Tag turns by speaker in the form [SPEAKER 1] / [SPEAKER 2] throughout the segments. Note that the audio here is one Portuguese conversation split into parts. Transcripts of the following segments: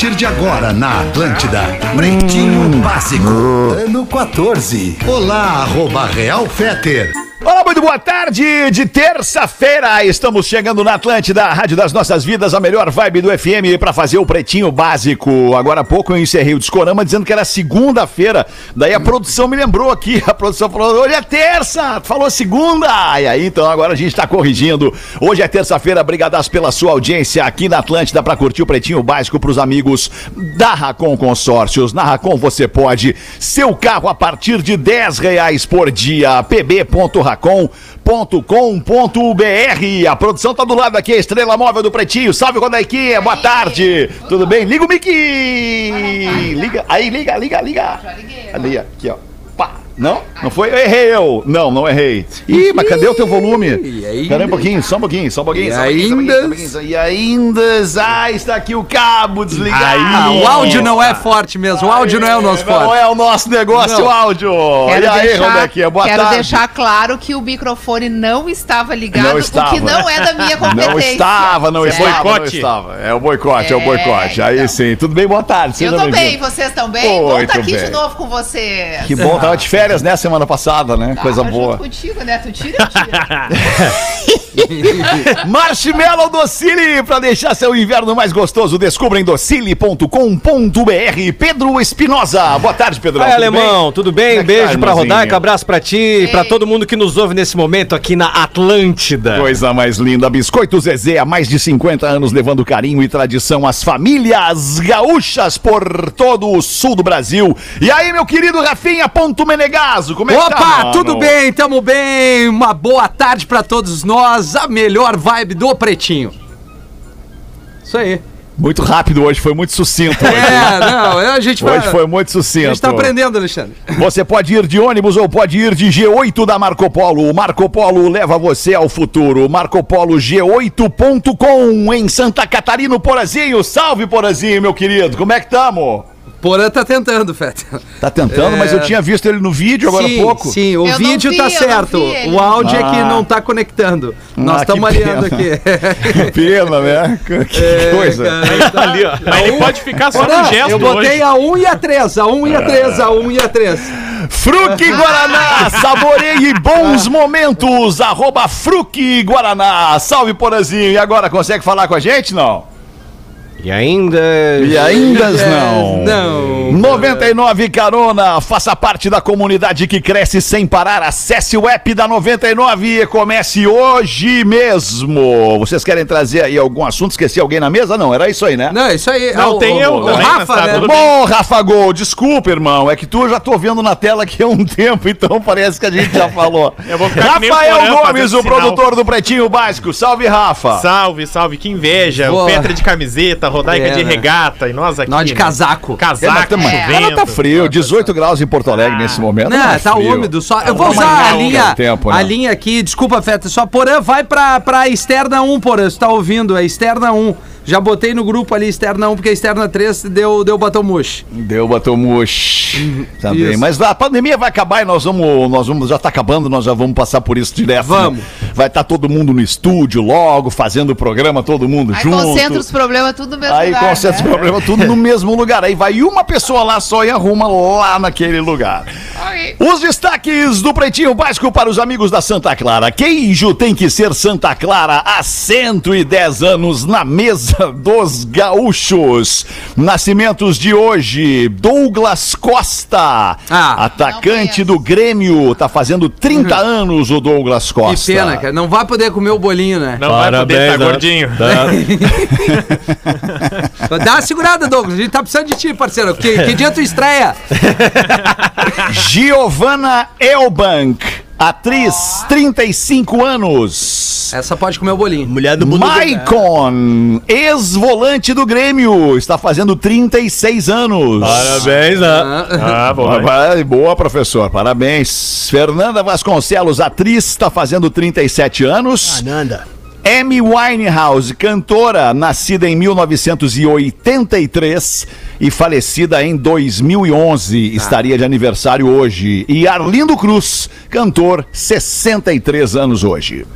[SPEAKER 1] A partir de agora na Atlântida, Pretinho Básico, ano 14. Olá, arroba Real Feter.
[SPEAKER 2] Olá, muito boa tarde de terça-feira. Estamos chegando na Atlântida, a Rádio das Nossas Vidas, a melhor vibe do FM para fazer o pretinho básico. Agora há pouco eu encerrei o Discorama dizendo que era segunda-feira. Daí a produção me lembrou aqui. A produção falou: hoje é terça, falou segunda. E aí, então agora a gente está corrigindo. Hoje é terça-feira. Obrigadas pela sua audiência aqui na Atlântida para curtir o pretinho básico para os amigos da Racon Consórcios. Na Racon você pode seu carro a partir de 10 reais por dia. pb.racon.com.br. A produção tá do lado aqui, a estrela móvel do Pretinho. Salve, Rodaiquinha, boa tarde. Tudo bem? Liga o Mickey. Liga, aí, liga, liga, liga. Ali, aqui, ó. Não? Não foi? Eu errei eu. Não, não errei. Ih, mas cadê o teu volume?
[SPEAKER 3] E ainda?
[SPEAKER 2] Pera aí um pouquinho, só um pouquinho, só um pouquinho.
[SPEAKER 3] E ainda?
[SPEAKER 2] E ainda, ah, está aqui o cabo desligado.
[SPEAKER 3] Ah, o áudio não é forte mesmo, o áudio não é o nosso
[SPEAKER 2] Não
[SPEAKER 3] forte.
[SPEAKER 2] é o nosso negócio,
[SPEAKER 3] Não.
[SPEAKER 2] o áudio.
[SPEAKER 4] Quero
[SPEAKER 2] e aí,
[SPEAKER 4] deixar,
[SPEAKER 2] Rodequinha, boa
[SPEAKER 4] quero
[SPEAKER 2] tarde.
[SPEAKER 4] deixar claro que o microfone não estava ligado,
[SPEAKER 2] Não estava.
[SPEAKER 4] o que não é da minha competência.
[SPEAKER 2] Não estava, não
[SPEAKER 4] É.
[SPEAKER 2] estava, não
[SPEAKER 5] Boicote.
[SPEAKER 2] estava. É o boicote, é, o
[SPEAKER 4] É,
[SPEAKER 2] boicote. Aí
[SPEAKER 4] então.
[SPEAKER 2] sim. Tudo bem? Boa tarde.
[SPEAKER 4] Eu tô bem, vocês estão bem? Bom
[SPEAKER 2] Muito
[SPEAKER 4] estar aqui
[SPEAKER 2] bem.
[SPEAKER 4] de novo com vocês.
[SPEAKER 2] Que bom, tava de férias, né, semana passada, né? Coisa
[SPEAKER 4] Tava
[SPEAKER 2] boa.
[SPEAKER 4] contigo, né? Tu tira, eu tiro.
[SPEAKER 2] Marshmallow Docile, pra deixar seu inverno mais gostoso, descubra em docile.com.br. Pedro Espinosa. Boa tarde, Pedro.
[SPEAKER 5] Oi, alemão, tudo bem?
[SPEAKER 2] É
[SPEAKER 5] Beijo
[SPEAKER 2] tá,
[SPEAKER 5] pra
[SPEAKER 2] irmãozinho?
[SPEAKER 5] Rodaica, abraço pra ti e pra todo mundo que nos ouve nesse momento aqui na Atlântida.
[SPEAKER 2] Coisa mais linda. Biscoito Zezé, há mais de 50 anos levando carinho e tradição às famílias gaúchas por todo o sul do Brasil. E aí, meu querido Rafinha Ponto Menegaso, como é que tá,
[SPEAKER 3] Opa, tudo bem, tamo bem. Uma boa tarde pra todos nós, a melhor vibe do Pretinho. Isso aí.
[SPEAKER 2] Muito rápido hoje, foi muito sucinto. Hoje,
[SPEAKER 3] É, não, a gente vai.
[SPEAKER 2] hoje foi muito
[SPEAKER 3] A
[SPEAKER 2] sucinto.
[SPEAKER 3] gente tá aprendendo, Alexandre.
[SPEAKER 2] Você pode ir de ônibus ou pode ir de G8 da Marco Polo. O Marco Polo leva você ao futuro. Marco Polo G8.com em Santa Catarina, Porazinho. Salve, Porazinho, meu querido. Como é que tamo?
[SPEAKER 3] Porã tá tentando, Feta.
[SPEAKER 2] Tá tentando,
[SPEAKER 3] É.
[SPEAKER 2] mas eu tinha visto ele no vídeo agora há
[SPEAKER 3] sim,
[SPEAKER 2] pouco.
[SPEAKER 3] sim, o
[SPEAKER 4] Eu
[SPEAKER 3] vídeo
[SPEAKER 4] vi,
[SPEAKER 3] tá certo. O áudio é que
[SPEAKER 2] Ah.
[SPEAKER 3] não tá conectando. Nós
[SPEAKER 2] Ah,
[SPEAKER 3] estamos
[SPEAKER 2] que
[SPEAKER 3] alinhando
[SPEAKER 2] pena.
[SPEAKER 3] aqui.
[SPEAKER 2] Que pena, né? Que que coisa.
[SPEAKER 3] cara, tá-
[SPEAKER 5] Ali, ó.
[SPEAKER 6] Mas ele pode ficar só
[SPEAKER 3] Porã,
[SPEAKER 6] no gesto
[SPEAKER 3] eu botei
[SPEAKER 6] hoje.
[SPEAKER 3] a 1 e a 3, a 1 e a 3, a 1 e a 3.
[SPEAKER 2] Fruque Guaraná, saboreie bons momentos, arroba Fruque Guaraná. Salve, Porazinho. E agora, consegue falar com a gente, não?
[SPEAKER 5] E ainda.
[SPEAKER 2] E ainda não.
[SPEAKER 3] não.
[SPEAKER 2] 99 Carona, faça parte da comunidade que cresce sem parar. Acesse o app da 99 e comece hoje mesmo. Vocês querem trazer aí algum assunto? Esqueci alguém na mesa? Não, era isso aí, né?
[SPEAKER 3] Não, isso aí.
[SPEAKER 6] Não,
[SPEAKER 3] Ah, o-
[SPEAKER 6] tem
[SPEAKER 3] o,
[SPEAKER 6] eu
[SPEAKER 3] o
[SPEAKER 6] também,
[SPEAKER 3] Rafa,
[SPEAKER 6] tá
[SPEAKER 3] né?
[SPEAKER 2] Bom, Rafa Gol, desculpa, irmão. É que tu eu já tô vendo na tela aqui há um tempo, então parece que a gente já falou.
[SPEAKER 6] Eu vou ficar que
[SPEAKER 2] Rafael Gomes, o
[SPEAKER 6] sinal.
[SPEAKER 2] produtor do Pretinho Básico. Salve, Rafa.
[SPEAKER 6] Salve, salve, que inveja.
[SPEAKER 3] Boa.
[SPEAKER 6] O Petra de camiseta, Rodaica
[SPEAKER 3] É,
[SPEAKER 6] de
[SPEAKER 3] né?
[SPEAKER 6] regata e nós aqui.
[SPEAKER 3] Nós de
[SPEAKER 6] né?
[SPEAKER 3] casaco.
[SPEAKER 2] É, mas
[SPEAKER 6] Casaco,
[SPEAKER 4] É.
[SPEAKER 6] Chovendo.
[SPEAKER 2] tá frio, 18 graus em Porto Alegre nesse momento.
[SPEAKER 3] Não,
[SPEAKER 2] é
[SPEAKER 3] tá
[SPEAKER 2] frio.
[SPEAKER 3] úmido só. Eu vou
[SPEAKER 2] Tá
[SPEAKER 3] usar a linha,
[SPEAKER 2] tempo,
[SPEAKER 3] a
[SPEAKER 2] né?
[SPEAKER 3] linha aqui, desculpa, Feta, só Porã vai pra, pra externa 1, Porã, você tá ouvindo, é externa 1. Já botei no grupo ali externa 1, porque a externa 3 deu, deu batom murcho.
[SPEAKER 2] Deu batomush. Também.
[SPEAKER 3] Isso.
[SPEAKER 2] Mas a pandemia vai acabar e nós vamos, nós vamos, já tá acabando, nós já vamos passar por isso direto. né?
[SPEAKER 3] Vamos.
[SPEAKER 2] Vai estar todo mundo no estúdio logo, fazendo o programa, todo mundo
[SPEAKER 4] Aí
[SPEAKER 2] junto.
[SPEAKER 4] concentra os problemas tudo no mesmo
[SPEAKER 2] Aí
[SPEAKER 4] lugar.
[SPEAKER 2] concentra os
[SPEAKER 4] né?
[SPEAKER 2] problemas tudo no mesmo lugar. Aí vai uma pessoa lá só e arruma lá naquele lugar.
[SPEAKER 4] Ai.
[SPEAKER 2] Os destaques do Pretinho Básico para os amigos da Santa Clara. Queijo tem que ser Santa Clara há 110 anos na mesa dos gaúchos. Nascimentos de hoje, Douglas Costa,
[SPEAKER 3] Ah.
[SPEAKER 2] atacante do Grêmio, tá fazendo 30 anos o Douglas
[SPEAKER 3] Que
[SPEAKER 2] Costa.
[SPEAKER 3] pena, cara. Não vai poder comer o bolinho, né?
[SPEAKER 6] Não vai poder, tá
[SPEAKER 5] né?
[SPEAKER 6] gordinho.
[SPEAKER 3] Dá uma segurada, Douglas. A gente tá precisando de ti, parceiro. Que, que dia tu estreia?
[SPEAKER 2] Giovanna Elbank. Atriz, 35 anos.
[SPEAKER 3] Essa pode comer o bolinho.
[SPEAKER 5] Mulher do mundo.
[SPEAKER 2] Maicon, ex-volante do Grêmio, está fazendo 36 anos.
[SPEAKER 5] Parabéns, né?
[SPEAKER 6] Ah, vai.
[SPEAKER 2] Boa, boa, professor. Parabéns. Fernanda Vasconcelos, atriz, está fazendo 37 anos.
[SPEAKER 5] Ananda.
[SPEAKER 2] Amy Winehouse, cantora, nascida em 1983 e falecida em 2011, estaria de aniversário hoje. E Arlindo Cruz, cantor, 63 anos hoje.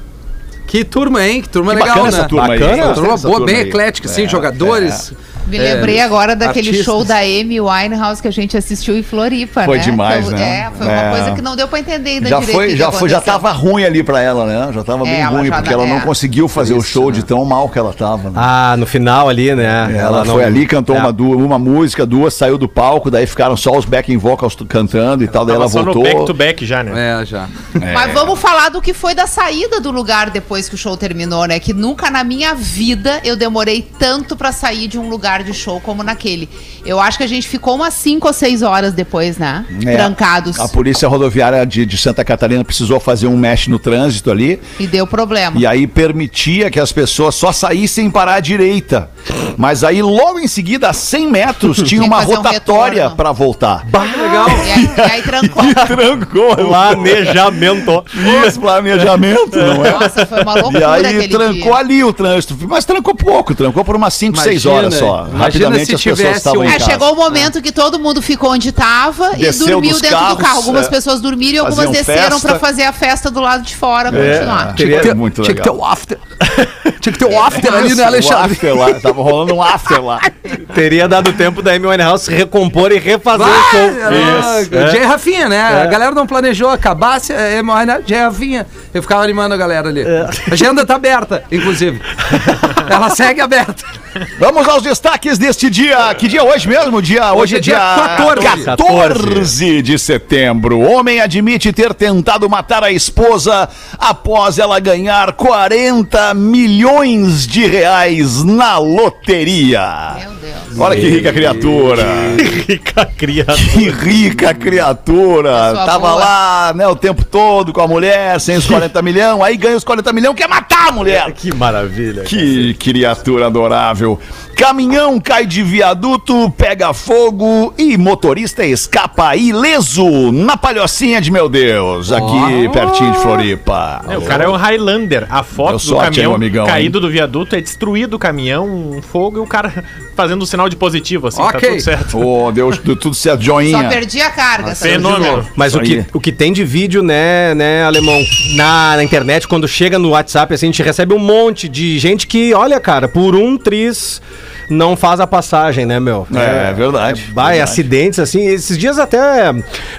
[SPEAKER 3] Que turma, hein? Que turma
[SPEAKER 2] Que
[SPEAKER 3] legal,
[SPEAKER 2] bacana
[SPEAKER 3] né?
[SPEAKER 2] essa turma aí.
[SPEAKER 3] Bacana,
[SPEAKER 2] Gostei
[SPEAKER 3] turma boa, bem
[SPEAKER 2] aí.
[SPEAKER 3] eclética, assim,
[SPEAKER 2] É,
[SPEAKER 3] jogadores.
[SPEAKER 4] Me
[SPEAKER 3] É,
[SPEAKER 4] lembrei agora daquele
[SPEAKER 3] artistas.
[SPEAKER 4] show da Amy Winehouse que a gente assistiu em Floripa,
[SPEAKER 2] Foi
[SPEAKER 4] né?
[SPEAKER 2] demais,
[SPEAKER 4] Então,
[SPEAKER 2] né?
[SPEAKER 4] É, foi uma
[SPEAKER 2] É.
[SPEAKER 4] coisa que não deu pra entender ainda
[SPEAKER 2] Já
[SPEAKER 4] direito. o
[SPEAKER 2] foi, já foi, já tava ruim ali pra ela, né? Já tava bem
[SPEAKER 4] É, ela
[SPEAKER 2] ruim, porque
[SPEAKER 4] dá-
[SPEAKER 2] ela não
[SPEAKER 4] é.
[SPEAKER 2] conseguiu fazer o
[SPEAKER 3] Isso,
[SPEAKER 2] show
[SPEAKER 3] né?
[SPEAKER 2] de tão mal que ela tava. né?
[SPEAKER 5] Ah, no final ali, né?
[SPEAKER 2] Ela,
[SPEAKER 5] não-
[SPEAKER 2] foi ali, cantou
[SPEAKER 5] É.
[SPEAKER 2] uma, du- uma música, duas, saiu do palco, daí ficaram só os backing vocals cantando e tal, daí ela
[SPEAKER 6] só
[SPEAKER 2] voltou.
[SPEAKER 6] back to back já, né?
[SPEAKER 3] É, já.
[SPEAKER 4] Mas vamos falar do que foi da saída do lugar depois que o show terminou, né? Que nunca na minha vida eu demorei tanto pra sair de um lugar de show como naquele. Eu acho que a gente ficou umas 5 ou 6 horas depois, né?
[SPEAKER 2] É,
[SPEAKER 4] Trancados.
[SPEAKER 2] A polícia rodoviária de, de Santa Catarina precisou fazer um mesh no trânsito ali.
[SPEAKER 4] E deu problema.
[SPEAKER 2] E aí permitia que as pessoas só saíssem para a direita. Mas aí, logo em seguida, a 100 metros, tinha uma
[SPEAKER 4] um
[SPEAKER 2] rotatória
[SPEAKER 4] retorno.
[SPEAKER 2] para voltar.
[SPEAKER 3] Legal.
[SPEAKER 4] E aí, e aí trancou.
[SPEAKER 2] Trancou
[SPEAKER 5] Planejamento.
[SPEAKER 2] Esse planejamento, não é?
[SPEAKER 4] Nossa, foi uma
[SPEAKER 2] E
[SPEAKER 4] loucura
[SPEAKER 2] aí
[SPEAKER 4] aquele
[SPEAKER 2] trancou
[SPEAKER 4] dia.
[SPEAKER 2] ali o trânsito. Mas trancou pouco, trancou por umas 5, 6
[SPEAKER 3] Imagina,
[SPEAKER 2] horas só.
[SPEAKER 3] Imagina
[SPEAKER 2] Rapidamente
[SPEAKER 3] se
[SPEAKER 2] as pessoas
[SPEAKER 3] tivesse
[SPEAKER 2] estavam
[SPEAKER 3] um-
[SPEAKER 4] É, chegou o momento que todo mundo ficou onde tava e dormiu dentro
[SPEAKER 2] carros,
[SPEAKER 4] do carro. Algumas
[SPEAKER 2] é.
[SPEAKER 4] pessoas dormiram e algumas
[SPEAKER 2] Faziam
[SPEAKER 4] desceram pra fazer a festa do lado de fora, continuar.
[SPEAKER 2] Tinha que ter, muito
[SPEAKER 3] Tinha que ter
[SPEAKER 2] legal.
[SPEAKER 3] o after. Tinha que ter o after ali, né,
[SPEAKER 2] O
[SPEAKER 3] Alexandre?
[SPEAKER 2] after lá, tava rolando um after lá.
[SPEAKER 5] Teria dado tempo da Amy Winehouse se recompor e refazer o
[SPEAKER 3] Vai,
[SPEAKER 5] show.
[SPEAKER 3] ah,
[SPEAKER 5] Isso.
[SPEAKER 3] Jay Rafinha, né? A galera não planejou, acabasse, é, mas, né? Jay Rafinha. Eu ficava animando a galera ali. A agenda tá aberta, inclusive. Ela segue aberta.
[SPEAKER 2] Vamos aos destaques deste dia. Que dia é hoje mesmo? Dia, hoje,
[SPEAKER 3] Hoje é
[SPEAKER 2] é dia
[SPEAKER 3] dia 14.
[SPEAKER 2] 14 de setembro. Homem admite ter tentado matar a esposa após ela ganhar 40 milhões de reais na loteria.
[SPEAKER 4] Meu Deus.
[SPEAKER 2] Olha que rica criatura.
[SPEAKER 5] Rica criatura.
[SPEAKER 2] Que rica criatura. Tava
[SPEAKER 4] boa.
[SPEAKER 2] lá, né, o tempo todo com a mulher, sem os 40 milhões. Aí ganha os 40 milhões, quer matar a mulher.
[SPEAKER 5] Que maravilha.
[SPEAKER 2] Que criatura adorável. Caminhão cai de viaduto, pega fogo e motorista escapa ileso na palhocinha de meu Deus, aqui pertinho de Floripa.
[SPEAKER 6] É, o cara é um Highlander. A foto do
[SPEAKER 2] hein,
[SPEAKER 6] caminhão
[SPEAKER 2] meu amigão,
[SPEAKER 6] caído do viaduto é destruído o caminhão, um fogo e o cara fazendo um sinal de positivo, assim,
[SPEAKER 3] Ok.
[SPEAKER 6] tá tudo certo.
[SPEAKER 2] Deus, deu tudo certo,
[SPEAKER 4] Só
[SPEAKER 2] joinha.
[SPEAKER 4] perdi a carga. tá
[SPEAKER 6] Fenômeno.
[SPEAKER 5] Mas o que, o que tem de vídeo, né, né, alemão, na, na internet, quando chega no WhatsApp, assim, a gente recebe um monte de gente que, olha, cara, por um tris não faz a passagem, né, meu?
[SPEAKER 2] É, é verdade.
[SPEAKER 5] Vai,
[SPEAKER 2] verdade.
[SPEAKER 5] acidentes, assim. Esses dias até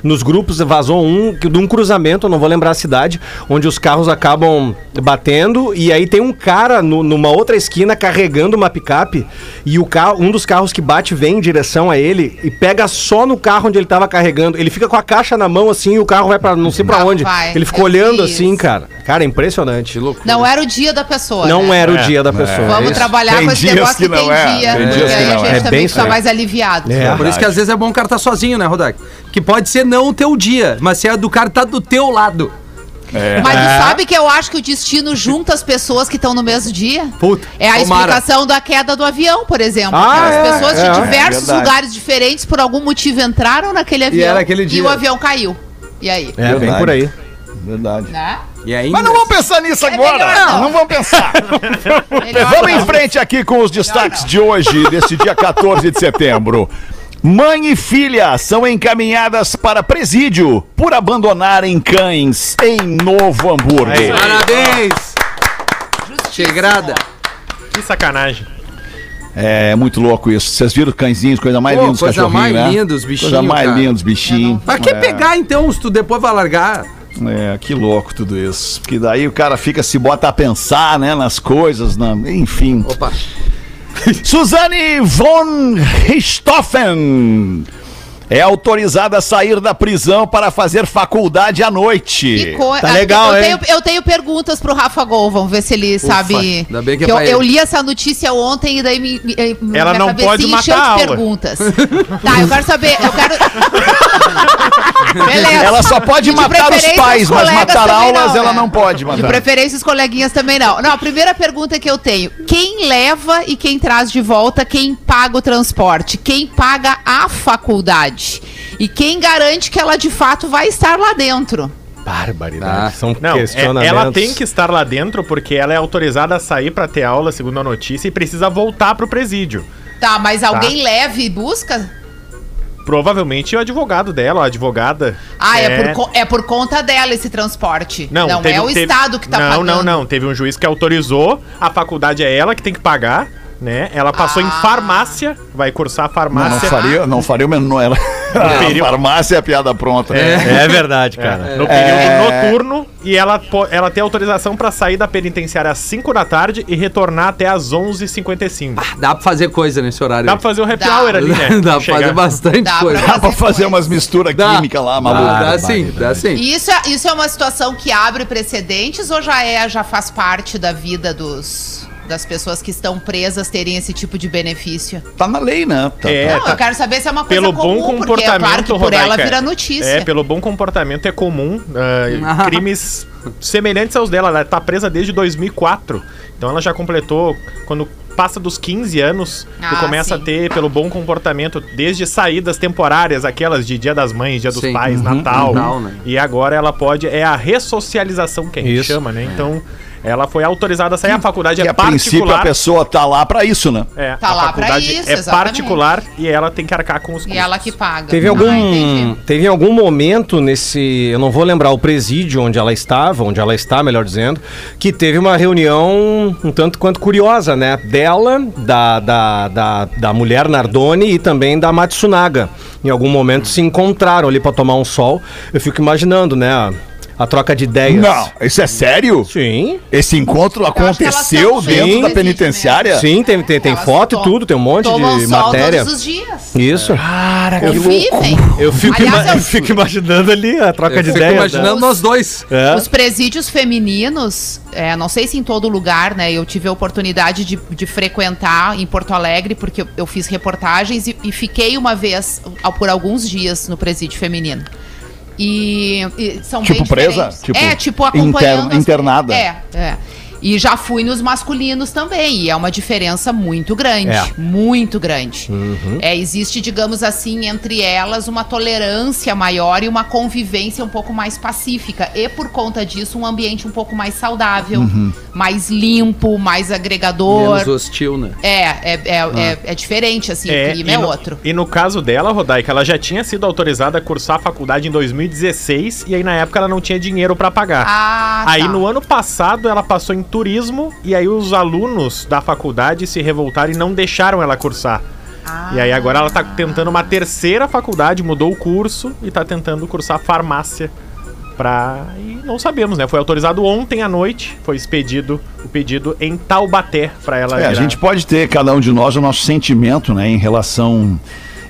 [SPEAKER 5] nos grupos vazou um de um cruzamento, não vou lembrar a cidade, onde os carros acabam batendo e aí tem um cara no- numa outra esquina carregando uma picape e o carro, um dos carros que bate vem em direção a ele e pega só no carro onde ele tava carregando. Ele fica com a caixa na mão assim e o carro vai para não sei pra
[SPEAKER 4] Ah,
[SPEAKER 5] onde.
[SPEAKER 4] vai.
[SPEAKER 5] Ele ficou
[SPEAKER 4] Eu
[SPEAKER 5] olhando
[SPEAKER 4] vi
[SPEAKER 5] assim,
[SPEAKER 4] isso.
[SPEAKER 5] cara. Cara, impressionante.
[SPEAKER 4] Não era o dia da pessoa.
[SPEAKER 5] Não
[SPEAKER 4] né?
[SPEAKER 5] era o
[SPEAKER 6] É.
[SPEAKER 5] dia da pessoa.
[SPEAKER 4] Vamos
[SPEAKER 3] isso.
[SPEAKER 4] trabalhar
[SPEAKER 2] Tem
[SPEAKER 4] com esse
[SPEAKER 2] dias
[SPEAKER 4] negócio
[SPEAKER 2] que
[SPEAKER 4] que tem
[SPEAKER 2] é.
[SPEAKER 4] Dia.
[SPEAKER 2] Tem
[SPEAKER 4] e
[SPEAKER 2] dias que
[SPEAKER 4] aí
[SPEAKER 2] não
[SPEAKER 4] a gente
[SPEAKER 2] é.
[SPEAKER 5] É
[SPEAKER 4] também
[SPEAKER 5] bem
[SPEAKER 4] fica mais aliviado.
[SPEAKER 5] É.
[SPEAKER 3] Por isso que às vezes é bom o cara estar sozinho, né, Rodak? Que pode ser não o teu dia, mas se é do cara tá do teu lado.
[SPEAKER 4] Mas tu sabe que eu acho que o destino junta as pessoas que estão no mesmo dia?
[SPEAKER 3] Puta,
[SPEAKER 4] É a
[SPEAKER 3] tomara.
[SPEAKER 4] explicação da queda do avião, por exemplo.
[SPEAKER 5] Ah,
[SPEAKER 4] as
[SPEAKER 5] é,
[SPEAKER 4] pessoas
[SPEAKER 5] é,
[SPEAKER 4] de
[SPEAKER 5] é
[SPEAKER 4] diversos lugares diferentes, por algum motivo, entraram naquele avião
[SPEAKER 3] era aquele dia.
[SPEAKER 4] e o avião caiu. E aí?
[SPEAKER 5] É,
[SPEAKER 2] Verdade.
[SPEAKER 5] por aí.
[SPEAKER 2] Verdade.
[SPEAKER 4] Né?
[SPEAKER 3] E aí,
[SPEAKER 2] Mas não vamos pensar nisso agora.
[SPEAKER 4] melhor não.
[SPEAKER 2] Não vamos pensar. Vamos em frente aqui com os destaques de hoje, desse dia 14 de setembro. Mãe e filha são encaminhadas para presídio por abandonarem cães em Novo Hamburgo.
[SPEAKER 6] É.
[SPEAKER 3] Parabéns! Chegrada.
[SPEAKER 6] Que sacanagem.
[SPEAKER 2] É muito louco isso. Vocês viram os cãezinhos, coisa mais
[SPEAKER 3] Pô,
[SPEAKER 2] linda dos
[SPEAKER 3] coisa
[SPEAKER 2] cachorrinhos,
[SPEAKER 3] mais
[SPEAKER 2] né?
[SPEAKER 3] linda, os bichinhos,
[SPEAKER 2] Coisa mais linda dos bichinhos.
[SPEAKER 3] Pra que pegar então, se tu depois vai largar?
[SPEAKER 2] É, que louco tudo isso. Porque daí o cara fica, se bota a pensar, né, nas coisas, na... enfim.
[SPEAKER 3] Opa.
[SPEAKER 2] Suzane von Richthofen É autorizada a sair da prisão para fazer faculdade à noite.
[SPEAKER 4] Que co-
[SPEAKER 5] Tá
[SPEAKER 4] Ah,
[SPEAKER 5] legal,
[SPEAKER 4] eu
[SPEAKER 5] hein?
[SPEAKER 4] Tenho, eu tenho perguntas pro Rafa Gol, vamos ver se ele sabe.
[SPEAKER 3] ainda bem que é
[SPEAKER 4] eu,
[SPEAKER 3] pra
[SPEAKER 4] eu
[SPEAKER 3] ele.
[SPEAKER 4] li essa notícia ontem e daí me, me- me-
[SPEAKER 6] Ela
[SPEAKER 4] minha
[SPEAKER 6] não
[SPEAKER 4] cabecinha
[SPEAKER 6] pode matar
[SPEAKER 4] encheu
[SPEAKER 6] a
[SPEAKER 4] de
[SPEAKER 6] aula.
[SPEAKER 4] perguntas. tá, eu quero saber, eu quero. Beleza.
[SPEAKER 2] Ela só pode
[SPEAKER 4] de
[SPEAKER 2] matar os pais, mas matar aulas ela
[SPEAKER 4] né?
[SPEAKER 2] não pode
[SPEAKER 4] De
[SPEAKER 2] matar.
[SPEAKER 4] preferência, os coleguinhas também não. Não, a primeira pergunta que eu tenho: quem leva e quem traz de volta, quem paga o transporte? Quem paga a faculdade? E quem garante que ela de fato vai estar lá dentro?
[SPEAKER 5] Barbaridade. São
[SPEAKER 6] Não, é-
[SPEAKER 5] questionamentos.
[SPEAKER 6] ela tem que estar lá dentro porque ela é autorizada a sair pra ter aula, segundo a notícia, e precisa voltar pro presídio.
[SPEAKER 4] Tá, mas alguém leva e busca?
[SPEAKER 6] Provavelmente o advogado dela, a advogada.
[SPEAKER 4] Ah, é, por, co- é por conta dela esse transporte.
[SPEAKER 6] Não,
[SPEAKER 4] Não,
[SPEAKER 6] teve-
[SPEAKER 4] é o
[SPEAKER 6] teve-
[SPEAKER 4] Estado que tá
[SPEAKER 6] não,
[SPEAKER 4] pagando.
[SPEAKER 6] Não, não, Teve um juiz que autorizou, a faculdade é ela que tem que pagar, né? Ela passou em
[SPEAKER 4] Ah.
[SPEAKER 6] farmácia, vai cursar
[SPEAKER 2] Não, não
[SPEAKER 6] farmácia.
[SPEAKER 2] faria, não faria o menor. Ela...
[SPEAKER 6] Período-
[SPEAKER 2] farmácia é a piada pronta.
[SPEAKER 5] É verdade, cara.
[SPEAKER 6] No período noturno e ela, po- ela tem autorização pra sair da penitenciária às 5 da tarde e retornar até às 11h55.
[SPEAKER 3] Dá pra fazer coisa nesse horário.
[SPEAKER 6] Dá
[SPEAKER 3] aí.
[SPEAKER 6] pra fazer o happy
[SPEAKER 4] Dá.
[SPEAKER 6] hour ali, né?
[SPEAKER 3] Dá pra
[SPEAKER 6] Chegar.
[SPEAKER 3] fazer bastante
[SPEAKER 4] Dá
[SPEAKER 3] coisa.
[SPEAKER 4] pra
[SPEAKER 2] Dá pra fazer umas misturas
[SPEAKER 3] Dá.
[SPEAKER 2] químicas lá,
[SPEAKER 3] Dá,
[SPEAKER 2] maluco.
[SPEAKER 3] dá sim, dá sim.
[SPEAKER 4] E isso é, isso é uma situação que abre precedentes ou já é, já faz parte da vida dos, das pessoas que estão presas terem esse tipo de benefício?
[SPEAKER 2] Tá na lei, né? Tá,
[SPEAKER 6] É,
[SPEAKER 4] Não,
[SPEAKER 6] tá.
[SPEAKER 4] eu quero saber se é uma coisa
[SPEAKER 6] Pelo bom
[SPEAKER 4] comum, porque é
[SPEAKER 6] comportamento,
[SPEAKER 4] claro que por ela
[SPEAKER 6] Rodaica,
[SPEAKER 4] vira notícia.
[SPEAKER 6] É, pelo bom comportamento é comum ah, crimes semelhantes aos dela. Ela tá presa desde 2004. Então ela já completou quando passa dos 15 anos, tu
[SPEAKER 4] Ah,
[SPEAKER 6] começa
[SPEAKER 4] sim.
[SPEAKER 6] a ter pelo bom comportamento desde saídas temporárias, aquelas de Dia das Mães, Dia dos
[SPEAKER 3] Sim.
[SPEAKER 6] Pais,
[SPEAKER 3] Uhum.
[SPEAKER 6] Natal.
[SPEAKER 3] Né?
[SPEAKER 6] E agora ela pode é a ressocialização que a gente
[SPEAKER 5] Isso.
[SPEAKER 6] chama, né? Então ela foi autorizada a sair. a faculdade é
[SPEAKER 2] a princípio a
[SPEAKER 6] particular.
[SPEAKER 2] pessoa tá lá pra isso, né?
[SPEAKER 6] É,
[SPEAKER 4] Tá
[SPEAKER 6] a
[SPEAKER 4] lá pra
[SPEAKER 6] faculdade
[SPEAKER 4] isso,
[SPEAKER 6] é
[SPEAKER 4] exatamente.
[SPEAKER 6] particular e ela tem que arcar com os
[SPEAKER 4] E
[SPEAKER 6] custos.
[SPEAKER 4] ela que paga.
[SPEAKER 5] Teve
[SPEAKER 4] Ah,
[SPEAKER 5] algum,
[SPEAKER 4] entendi.
[SPEAKER 5] teve algum momento nesse, eu não vou lembrar o presídio onde ela estava, onde ela está, melhor dizendo, que teve uma reunião um tanto quanto curiosa, né? Dela, da, da, da, da mulher Nardoni e também da Matsunaga. Em algum momento se encontraram ali para tomar um sol. Eu fico imaginando, né? A, troca de ideias.
[SPEAKER 2] Não, isso é sério?
[SPEAKER 5] Sim.
[SPEAKER 2] Esse encontro
[SPEAKER 4] que
[SPEAKER 2] aconteceu dentro
[SPEAKER 4] sim,
[SPEAKER 2] da
[SPEAKER 4] existe
[SPEAKER 2] penitenciária?
[SPEAKER 5] Sim, tem, tem, tem
[SPEAKER 4] Elas
[SPEAKER 5] foto e tudo, tem um monte de
[SPEAKER 4] sol
[SPEAKER 5] matéria.
[SPEAKER 4] todos os dias.
[SPEAKER 5] Isso.
[SPEAKER 4] Convivem.
[SPEAKER 5] Eu fico,
[SPEAKER 4] Aliás,
[SPEAKER 5] ima-
[SPEAKER 4] eu-
[SPEAKER 5] fico imaginando ali a troca
[SPEAKER 3] Eu
[SPEAKER 5] de
[SPEAKER 3] fico
[SPEAKER 5] ideias.
[SPEAKER 3] imaginando
[SPEAKER 5] né?
[SPEAKER 3] nós dois.
[SPEAKER 5] É.
[SPEAKER 4] Os presídios femininos, é, não sei se em todo lugar, né? Eu tive a oportunidade de, de frequentar em Porto Alegre, porque eu, eu fiz reportagens e, e fiquei uma vez, por alguns dias, no presídio feminino. E, e são
[SPEAKER 2] Tipo presa? Tipo,
[SPEAKER 4] é, tipo acompanhando.
[SPEAKER 2] inter- internada?
[SPEAKER 4] É, é. E já fui nos masculinos também, e é uma diferença muito grande,
[SPEAKER 5] É.
[SPEAKER 4] muito grande. É, existe, digamos assim, entre elas uma tolerância maior e uma convivência um pouco mais pacífica. E por conta disso, um ambiente um pouco mais saudável, mais limpo, mais agregador.
[SPEAKER 3] Menos hostil, né?
[SPEAKER 4] É, é, é, é, é diferente, assim, o clima
[SPEAKER 6] e
[SPEAKER 4] é
[SPEAKER 6] no,
[SPEAKER 4] outro.
[SPEAKER 6] E no caso dela, Rodaica, ela já tinha sido autorizada a cursar a faculdade em 2016 e aí na época ela não tinha dinheiro pra pagar.
[SPEAKER 4] Ah,
[SPEAKER 6] aí
[SPEAKER 4] tá.
[SPEAKER 6] no ano passado ela passou em turismo e aí os alunos da faculdade se revoltaram e não deixaram ela cursar. E aí agora ela tá tentando uma terceira faculdade, mudou o curso e tá tentando cursar farmácia pra... E não sabemos, né? Foi autorizado ontem à noite, foi expedido o pedido em Taubaté pra ela
[SPEAKER 2] É, a
[SPEAKER 6] virar-
[SPEAKER 2] gente pode ter, cada um de nós, o nosso sentimento, né, em relação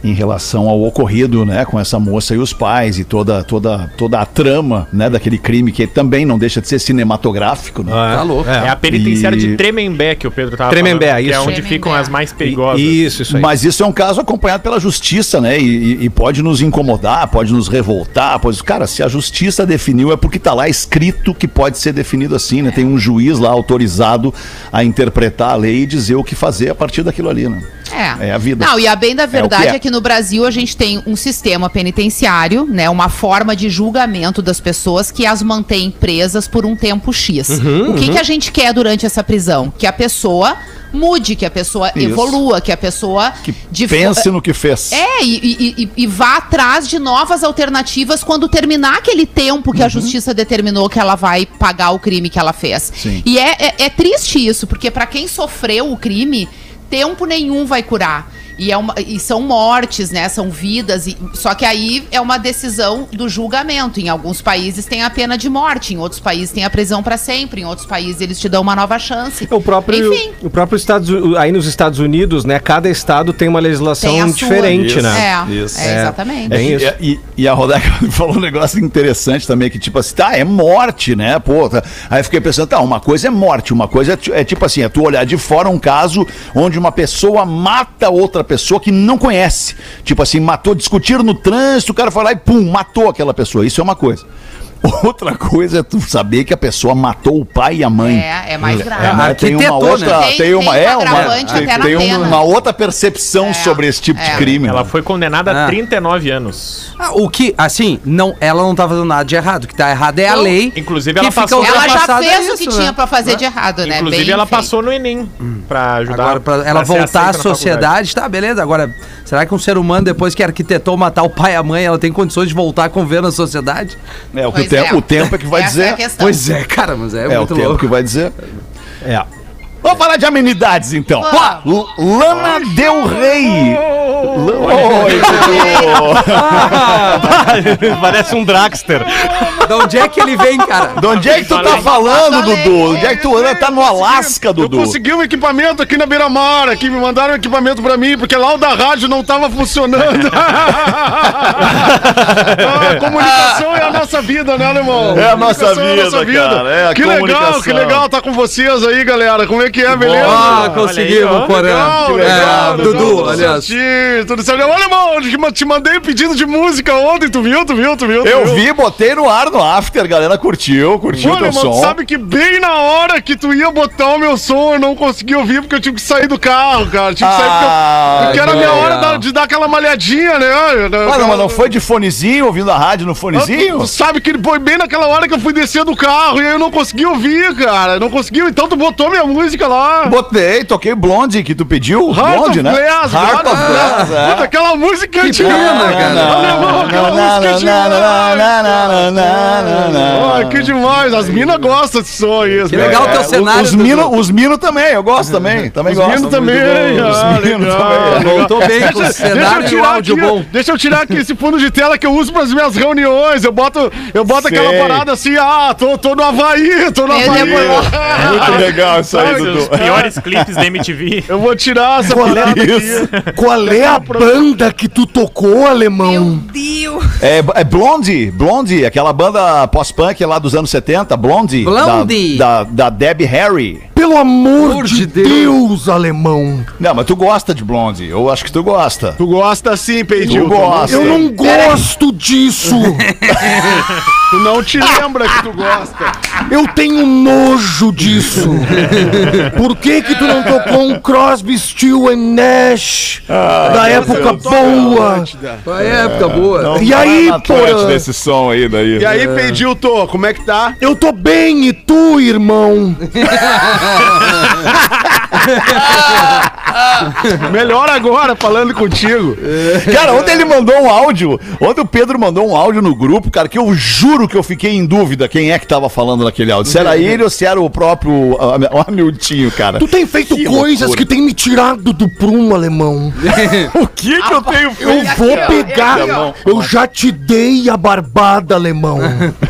[SPEAKER 2] em relação ao ocorrido, né, com essa moça e os pais e toda toda toda a trama, né, daquele crime que também não deixa de ser cinematográfico, né?
[SPEAKER 5] Ah,
[SPEAKER 3] Tá louco.
[SPEAKER 6] É a penitenciária
[SPEAKER 2] E-
[SPEAKER 6] de Tremembé que o Pedro tava
[SPEAKER 5] Tremembé,
[SPEAKER 6] falando, que é
[SPEAKER 5] isso.
[SPEAKER 6] onde ficam
[SPEAKER 4] Tremembé.
[SPEAKER 6] as mais perigosas.
[SPEAKER 5] Isso, isso aí.
[SPEAKER 2] Mas isso é um caso acompanhado pela justiça, né? E, e- e pode nos incomodar, pode nos revoltar, pode. Cara, se a justiça definiu é porque tá lá escrito que pode ser definido assim, né? Tem um juiz lá autorizado a interpretar a lei e dizer o que fazer a partir daquilo ali, né?
[SPEAKER 4] É.
[SPEAKER 2] É a vida.
[SPEAKER 4] Não, e a bem da
[SPEAKER 2] o
[SPEAKER 4] verdade é.
[SPEAKER 2] é.
[SPEAKER 4] que no Brasil a gente tem um sistema penitenciário, né, uma forma de julgamento das pessoas que as mantém presas por um tempo X.
[SPEAKER 2] Uhum,
[SPEAKER 4] o que, que a gente quer durante essa prisão? Que a pessoa mude, que a pessoa
[SPEAKER 2] Isso.
[SPEAKER 4] evolua, que a pessoa
[SPEAKER 2] Que pense no que fez.
[SPEAKER 4] é, e, e- e- vá atrás de novas alternativas quando terminar aquele tempo que a justiça determinou que ela vai pagar o crime que ela fez.
[SPEAKER 2] Sim.
[SPEAKER 4] E é, é, é triste isso, porque para quem sofreu o crime, tempo nenhum vai curar. E, é uma, e são mortes, né? São vidas. E, só que aí é uma decisão do julgamento. Em alguns países tem a pena de morte, em outros países tem a prisão para sempre, em outros países eles te dão uma nova chance.
[SPEAKER 5] O próprio,
[SPEAKER 4] Enfim.
[SPEAKER 5] o próprio Estados aí nos Estados Unidos, né? Cada estado tem uma legislação
[SPEAKER 4] Tem
[SPEAKER 5] diferente,
[SPEAKER 2] Isso.
[SPEAKER 5] né?
[SPEAKER 4] É,
[SPEAKER 2] Isso.
[SPEAKER 4] é, exatamente.
[SPEAKER 5] É isso.
[SPEAKER 2] E, e- e a Rodaica falou um negócio interessante também, que tipo assim, tá, é morte, né? Pô, tá. Aí eu fiquei pensando, tá, uma coisa é morte, uma coisa é, é tipo assim, é tu olhar de fora um caso onde uma pessoa mata outra pessoa que não conhece. Tipo assim, matou, discutiram no trânsito, o cara foi lá e pum, matou aquela pessoa. Isso é uma coisa. Outra coisa é tu saber que a pessoa matou o pai e a mãe.
[SPEAKER 4] É, é mais grave.
[SPEAKER 2] É, né?
[SPEAKER 3] Aqui
[SPEAKER 2] tem uma outra,
[SPEAKER 4] né?
[SPEAKER 2] tem,
[SPEAKER 4] Tem-
[SPEAKER 2] uma,
[SPEAKER 4] tem
[SPEAKER 2] é
[SPEAKER 4] um
[SPEAKER 2] uma, tem,
[SPEAKER 4] até na
[SPEAKER 2] tem uma outra percepção
[SPEAKER 4] É,
[SPEAKER 2] sobre esse tipo de
[SPEAKER 4] é.
[SPEAKER 2] crime.
[SPEAKER 6] Ela foi condenada
[SPEAKER 3] Ah.
[SPEAKER 6] a 39 anos.
[SPEAKER 3] Ah, o que, assim, não, ela não tá fazendo nada de errado. O que tá errado é a lei.
[SPEAKER 6] inclusive ela passou-
[SPEAKER 4] Ela já
[SPEAKER 3] ultrapassada
[SPEAKER 4] fez o
[SPEAKER 3] isso,
[SPEAKER 4] que
[SPEAKER 3] né?
[SPEAKER 4] tinha pra fazer de errado, né?
[SPEAKER 6] Inclusive,
[SPEAKER 4] Bem
[SPEAKER 6] ela
[SPEAKER 4] feito.
[SPEAKER 6] passou no Enem pra ajudar.
[SPEAKER 3] Agora, pra ela voltar à sociedade, tá, beleza. Agora, será que um ser humano, depois que arquitetou matar o pai e a mãe, ela tem condições de voltar a conviver na sociedade?
[SPEAKER 2] É, o, que o, tempo,
[SPEAKER 4] é.
[SPEAKER 2] o tempo é que vai
[SPEAKER 4] Essa
[SPEAKER 2] dizer.
[SPEAKER 4] É a questão.
[SPEAKER 3] Pois é, cara, mas é,
[SPEAKER 2] É o
[SPEAKER 3] muito
[SPEAKER 2] tempo
[SPEAKER 3] louco.
[SPEAKER 2] que vai dizer.
[SPEAKER 5] É.
[SPEAKER 2] Vamos falar de amenidades, então. L- Lana Del Rey. Oi,
[SPEAKER 5] Parece um Dragster.
[SPEAKER 3] De onde é que ele vem, cara?
[SPEAKER 2] De onde é que tu tá falando, Dudu? Onde é que tu anda? Tá no Alasca,
[SPEAKER 7] Eu
[SPEAKER 2] Dudu.
[SPEAKER 7] consegui um equipamento aqui na Beira Mar, aqui me mandaram um equipamento pra mim, porque lá o da rádio não tava funcionando. Ah, a comunicação é a nossa vida, né, alemão?
[SPEAKER 2] É a nossa
[SPEAKER 7] Comunicação
[SPEAKER 2] vida, cara, é a
[SPEAKER 7] que legal, que legal tá com vocês aí, galera. Como é que é, beleza?
[SPEAKER 3] Ah, conseguimos. Porã.
[SPEAKER 7] Legal,
[SPEAKER 3] É, Dudu, aliás.
[SPEAKER 7] Tudo certo. Olha, irmão, eu te mandei um pedido de música ontem, tu viu, tu viu, tu viu? tu
[SPEAKER 2] Eu
[SPEAKER 7] viu?
[SPEAKER 2] vi, botei no ar no after, a galera curtiu, curtiu o
[SPEAKER 7] Olha,
[SPEAKER 2] teu
[SPEAKER 7] mano,
[SPEAKER 2] som.
[SPEAKER 7] sabe que bem na hora que tu ia botar o meu som, eu não consegui ouvir porque eu tive que sair do carro, cara. Tive que sair porque, eu,
[SPEAKER 2] Ah,
[SPEAKER 7] porque era a minha hora da- de dar aquela malhadinha, né?
[SPEAKER 2] Ah, não, mas não foi de fonezinho, ouvindo a rádio no fonezinho?
[SPEAKER 7] Tu sabe que ele foi bem naquela hora que eu fui descer do carro e aí eu não consegui ouvir, cara. Não conseguiu, então tu botou minha música lá.
[SPEAKER 2] Botei, toquei Blonde que tu pediu.
[SPEAKER 7] Heart
[SPEAKER 2] Blonde, né?
[SPEAKER 7] Glass,
[SPEAKER 2] Heart of Glass, é.
[SPEAKER 7] Puta, aquela música
[SPEAKER 3] Que
[SPEAKER 7] antiga.
[SPEAKER 3] pena, cara.
[SPEAKER 7] Música que demais. As minas gostam desse som aí.
[SPEAKER 3] Que legal o teu
[SPEAKER 2] É,
[SPEAKER 3] cenário.
[SPEAKER 2] Os
[SPEAKER 3] Dudu.
[SPEAKER 2] mino, os mino também, eu gosto também. Também
[SPEAKER 7] Os
[SPEAKER 2] gosto.
[SPEAKER 7] também.
[SPEAKER 2] Os
[SPEAKER 7] Ah,
[SPEAKER 2] mino
[SPEAKER 7] legal,
[SPEAKER 2] também.
[SPEAKER 7] legal.
[SPEAKER 3] Voltou bem com o
[SPEAKER 7] Deixa eu
[SPEAKER 3] cenário e o
[SPEAKER 7] tirar
[SPEAKER 3] áudio bom.
[SPEAKER 7] Deixa eu tirar aqui esse fundo de tela que eu uso pras minhas reuniões. Eu boto, eu boto aquela parada assim, ah, tô, tô no Havaí, tô no
[SPEAKER 4] Ele
[SPEAKER 7] Havaí.
[SPEAKER 2] Muito legal isso aí,
[SPEAKER 7] Sabe,
[SPEAKER 6] Os piores clipes da MTV.
[SPEAKER 7] Eu vou tirar essa parada aqui.
[SPEAKER 2] Isso.
[SPEAKER 8] Qual é a banda que tu tocou,
[SPEAKER 4] Meu
[SPEAKER 8] alemão?
[SPEAKER 4] Deus.
[SPEAKER 2] É, é Blondie, Blondie, aquela banda pós-punk lá dos anos 70, Blondie.
[SPEAKER 3] Blondie.
[SPEAKER 2] Da, da, da Debbie Harry.
[SPEAKER 8] Pelo amor
[SPEAKER 3] Por
[SPEAKER 8] de
[SPEAKER 3] de
[SPEAKER 8] Deus.
[SPEAKER 3] Deus.
[SPEAKER 8] alemão.
[SPEAKER 2] Não, mas tu gosta de Blondie. Eu acho que tu gosta.
[SPEAKER 7] Tu gosta sim, Peidinho.
[SPEAKER 2] Tu gosta.
[SPEAKER 8] Eu não gosto disso.
[SPEAKER 7] Tu não te lembra que tu gosta.
[SPEAKER 8] Eu tenho nojo disso. Por que que tu não tocou um Crosby, Still and Nash da época boa?
[SPEAKER 3] Foi época boa.
[SPEAKER 8] E aí, porra?
[SPEAKER 2] desse som aí daí.
[SPEAKER 7] E aí, Peidinho, tô, como é que tá?
[SPEAKER 8] Eu tô bem, e tu, irmão?
[SPEAKER 7] Melhor agora, falando contigo.
[SPEAKER 2] Cara, ontem ele mandou um áudio. Ontem o Pedro mandou um áudio no grupo, cara, que eu juro que eu fiquei em dúvida quem é que tava falando naquele áudio. Se era ele ou se era o próprio o Hamiltinho, cara.
[SPEAKER 8] Tu tem feito
[SPEAKER 2] Que
[SPEAKER 8] coisas
[SPEAKER 2] loucura.
[SPEAKER 8] que tem me tirado do prumo, alemão.
[SPEAKER 2] O que que eu tenho
[SPEAKER 8] Eu
[SPEAKER 2] feito?
[SPEAKER 8] vou
[SPEAKER 2] cara?
[SPEAKER 8] pegar. Eu já te dei a barbada, alemão.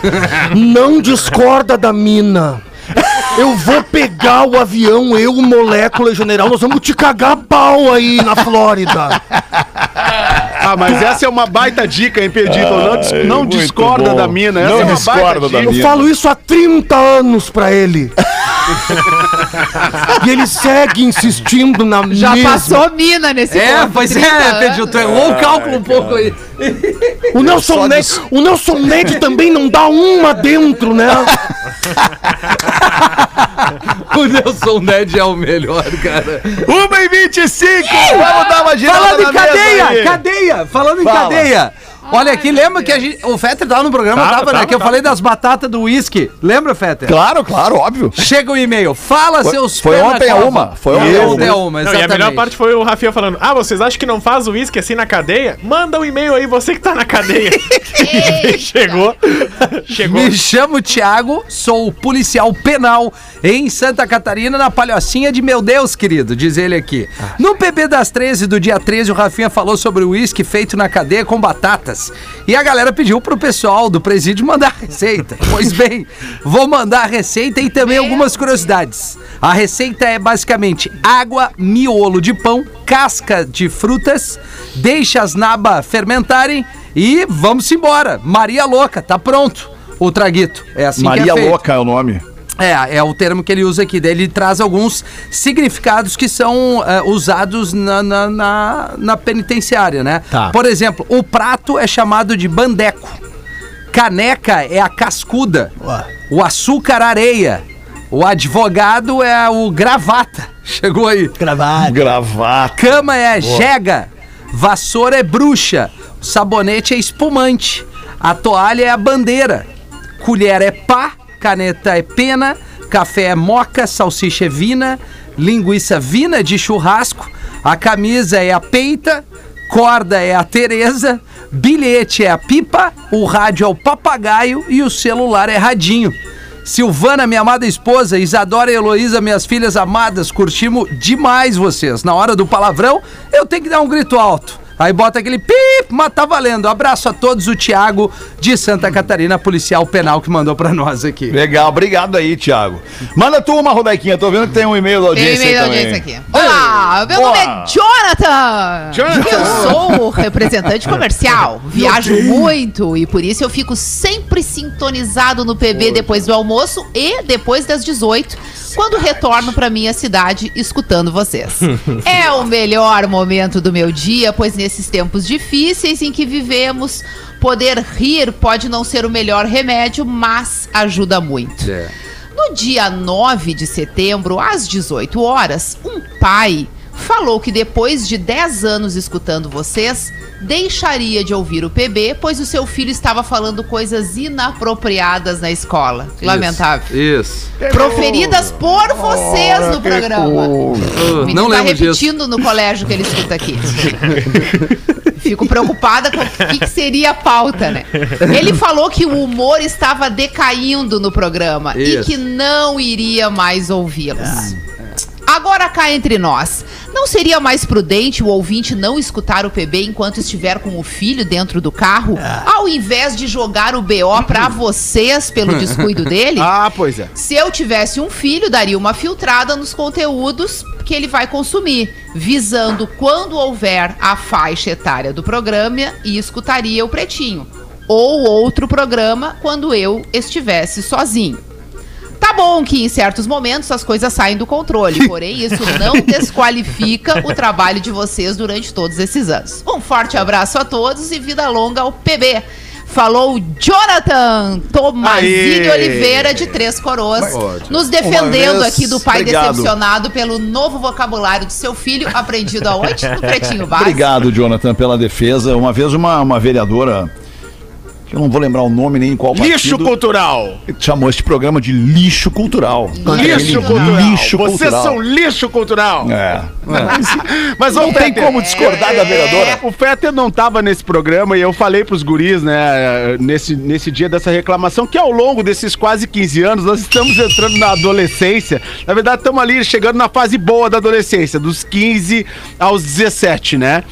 [SPEAKER 8] Não discorda da mina. Eu vou pegar o avião, eu, molécula e general, nós vamos te cagar pau aí na Flórida.
[SPEAKER 7] Ah, mas essa é uma baita dica, hein, Pedito? Não, não discorda
[SPEAKER 2] bom.
[SPEAKER 7] da mina. Essa
[SPEAKER 2] Não
[SPEAKER 7] é uma
[SPEAKER 2] discorda
[SPEAKER 7] baita
[SPEAKER 2] da
[SPEAKER 7] dica.
[SPEAKER 8] Eu
[SPEAKER 2] mina.
[SPEAKER 8] falo isso há 30 anos pra ele. e ele segue insistindo na
[SPEAKER 4] Já
[SPEAKER 8] mesma.
[SPEAKER 4] passou mina nesse
[SPEAKER 3] É, pois
[SPEAKER 4] 30
[SPEAKER 3] é, tu errou o cálculo um pouco aí.
[SPEAKER 8] O Nelson, Ned,
[SPEAKER 2] dis-
[SPEAKER 8] o Nelson Ned também não dá uma dentro, né?
[SPEAKER 3] O Nelson Ned é o melhor, cara.
[SPEAKER 2] 1 e 25 Vamos dar uma girada
[SPEAKER 3] Falando
[SPEAKER 2] na
[SPEAKER 3] em
[SPEAKER 2] mesa
[SPEAKER 3] cadeia,
[SPEAKER 2] aí.
[SPEAKER 3] cadeia, falando em
[SPEAKER 2] Fala.
[SPEAKER 3] cadeia. Olha aqui, lembra que a gente, o Fetter tava no programa,
[SPEAKER 6] Tava,
[SPEAKER 3] tava, né?
[SPEAKER 6] tava,
[SPEAKER 3] Que eu
[SPEAKER 6] tava.
[SPEAKER 3] falei das batatas do uísque. Lembra, Fetter?
[SPEAKER 2] Claro, claro, óbvio.
[SPEAKER 3] Chega o e-mail. Fala
[SPEAKER 2] Foi-
[SPEAKER 3] seus
[SPEAKER 2] foi
[SPEAKER 3] pé na
[SPEAKER 2] ontem a
[SPEAKER 3] cova.
[SPEAKER 2] uma, foi ontem a
[SPEAKER 3] ontem a
[SPEAKER 2] uma.
[SPEAKER 3] uma,
[SPEAKER 6] Não, e a
[SPEAKER 3] exatamente.
[SPEAKER 6] melhor parte foi o Rafinha falando: Ah, vocês acham que não faz uísque assim na cadeia? Manda um e-mail aí, você que tá na cadeia. Chegou. Chegou.
[SPEAKER 3] Me chamo Thiago, sou policial penal em Santa Catarina, na palhocinha de meu Deus, querido, diz ele aqui. No PB das 13 do dia 13, o Rafinha falou sobre o uísque feito na cadeia com batatas. E a galera pediu pro pessoal do presídio mandar a receita. Pois bem, vou mandar a receita e também algumas curiosidades. A receita é basicamente água, miolo de pão, casca de frutas, deixa as nabas fermentarem e vamos embora. Maria Louca, tá pronto o traguito. É assim que
[SPEAKER 2] Maria
[SPEAKER 3] é feito.
[SPEAKER 2] Louca é o nome.
[SPEAKER 3] É, é o termo que ele usa aqui. Daí ele traz alguns significados que são é, usados na, na, na, na penitenciária, né?
[SPEAKER 5] Tá.
[SPEAKER 3] Por exemplo, o prato é chamado de bandeco. Caneca é a cascuda. O açúcar areia. O advogado é o gravata. Chegou aí.
[SPEAKER 2] Gravata.
[SPEAKER 3] Cama é jega. Vassoura é bruxa. O sabonete é espumante. A toalha é a bandeira. Colher é pá. Caneta é pena. Café é moca. Salsicha é vina. Linguiça vina de churrasco. A camisa é a peita. Corda é a Tereza. Bilhete é a pipa. O rádio é o papagaio. E o celular é radinho. Silvana, minha amada esposa, Isadora e Heloísa, minhas filhas amadas, curtimos demais vocês. Na hora do palavrão, eu tenho que dar um grito alto. Aí bota aquele pip, mas tá valendo. Abraço a todos, o Thiago de Santa Catarina, policial penal que mandou pra nós aqui.
[SPEAKER 2] Legal, obrigado aí, Thiago. Manda tu uma, Rodequinha. Tô vendo que tem um e-mail da
[SPEAKER 4] Tem
[SPEAKER 2] audiência
[SPEAKER 4] e-mail da audiência aqui. Olá, meu
[SPEAKER 2] Boa.
[SPEAKER 4] nome é Jonathan. Eu sou representante comercial. Viajo muito e por isso eu fico sempre sintonizado no PB depois do almoço e depois das 18, quando retorno pra minha cidade escutando vocês. É o melhor momento do meu dia, pois nesses tempos difíceis em que vivemos, poder rir pode não ser o melhor remédio, mas ajuda muito. No dia 9 de setembro, às 18 horas, um pai falou que depois de 10 anos escutando vocês, deixaria de ouvir o PB, pois o seu filho estava falando coisas inapropriadas na escola. Lamentável.
[SPEAKER 3] Isso.
[SPEAKER 4] Proferidas por vocês no programa.
[SPEAKER 3] Uh, não
[SPEAKER 4] tá
[SPEAKER 3] lembro disso.
[SPEAKER 4] repetindo no colégio que ele escuta aqui. Fico preocupada com o que, que seria a pauta, né? Ele falou que o humor estava decaindo no programa e
[SPEAKER 3] Isso.
[SPEAKER 4] que não iria mais ouvi-los. Agora cá entre nós, não seria mais prudente o ouvinte não escutar o PB enquanto estiver com o filho dentro do carro, ao invés de jogar o BO pra vocês pelo descuido dele?
[SPEAKER 7] Ah, pois é.
[SPEAKER 4] Se eu tivesse um filho, daria uma filtrada nos conteúdos que ele vai consumir, visando quando houver a faixa etária do programa e escutaria o Pretinho. Ou outro programa quando eu estivesse sozinho. Tá bom que em certos momentos as coisas saem do controle, porém isso não desqualifica o trabalho de vocês durante todos esses anos. Um forte abraço a todos e vida longa ao PB. Falou Jonathan Tomazini! Oliveira de Três Coroas, nos defendendo
[SPEAKER 2] vez,
[SPEAKER 4] aqui do pai
[SPEAKER 2] obrigado.
[SPEAKER 4] decepcionado pelo novo vocabulário do seu filho, aprendido aonde? No Pretinho Básico.
[SPEAKER 2] Obrigado, Jonathan, pela defesa. Uma vez uma, uma vereadora, que eu não vou lembrar o nome nem em qual
[SPEAKER 7] Lixo
[SPEAKER 2] partido,
[SPEAKER 7] cultural.
[SPEAKER 2] chamou este programa de lixo cultural.
[SPEAKER 7] Lixo cultural.
[SPEAKER 2] Lixo
[SPEAKER 7] Vocês
[SPEAKER 2] cultural.
[SPEAKER 7] são lixo cultural.
[SPEAKER 2] É.
[SPEAKER 7] Mas
[SPEAKER 2] Não tem como discordar da vereadora.
[SPEAKER 7] O Fetter não tava nesse programa e eu falei pros guris, né, nesse, nesse dia dessa reclamação, que ao longo desses quase 15 anos nós estamos entrando na adolescência. Na verdade, estamos ali chegando na fase boa da adolescência, dos 15 aos 17, né?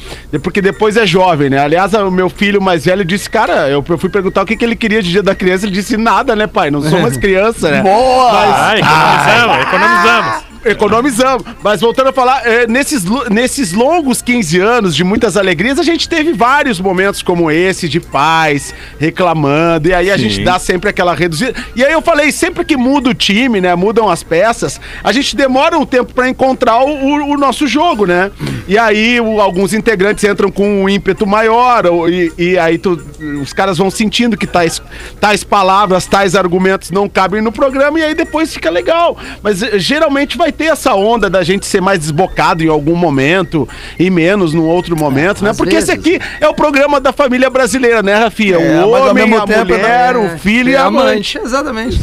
[SPEAKER 7] Porque depois é jovem, né? Aliás, o meu filho mais velho disse, cara, eu fui perguntar o que, que ele queria de dia da criança, ele disse nada, né, pai? Não sou mais criança, né?
[SPEAKER 2] Boa!
[SPEAKER 6] Ah, economizamos, economizamos.
[SPEAKER 7] Economizamos. Mas voltando a falar, é, nesses, nesses longos 15 anos de muitas alegrias, a gente teve vários momentos como esse, de paz, reclamando, e aí a
[SPEAKER 2] Sim.
[SPEAKER 7] gente dá sempre aquela reduzida. E aí eu falei, sempre que muda o time, né, mudam as peças, a gente demora um tempo pra encontrar o, o- o nosso jogo, né? E aí o- alguns integrantes entram com um ímpeto maior, e, e aí tu- os caras vão sentindo que tais, tais palavras, tais argumentos não cabem no programa, e aí depois fica legal. Mas eh, geralmente vai ter essa onda da gente ser mais desbocado em algum momento e menos num outro momento, né?
[SPEAKER 3] às
[SPEAKER 7] Porque esse
[SPEAKER 3] vezes.
[SPEAKER 7] aqui é o programa da família brasileira, né, Rafinha?
[SPEAKER 2] É,
[SPEAKER 7] o homem, a mulher,
[SPEAKER 3] É,
[SPEAKER 7] o filho e a amante.
[SPEAKER 3] Exatamente.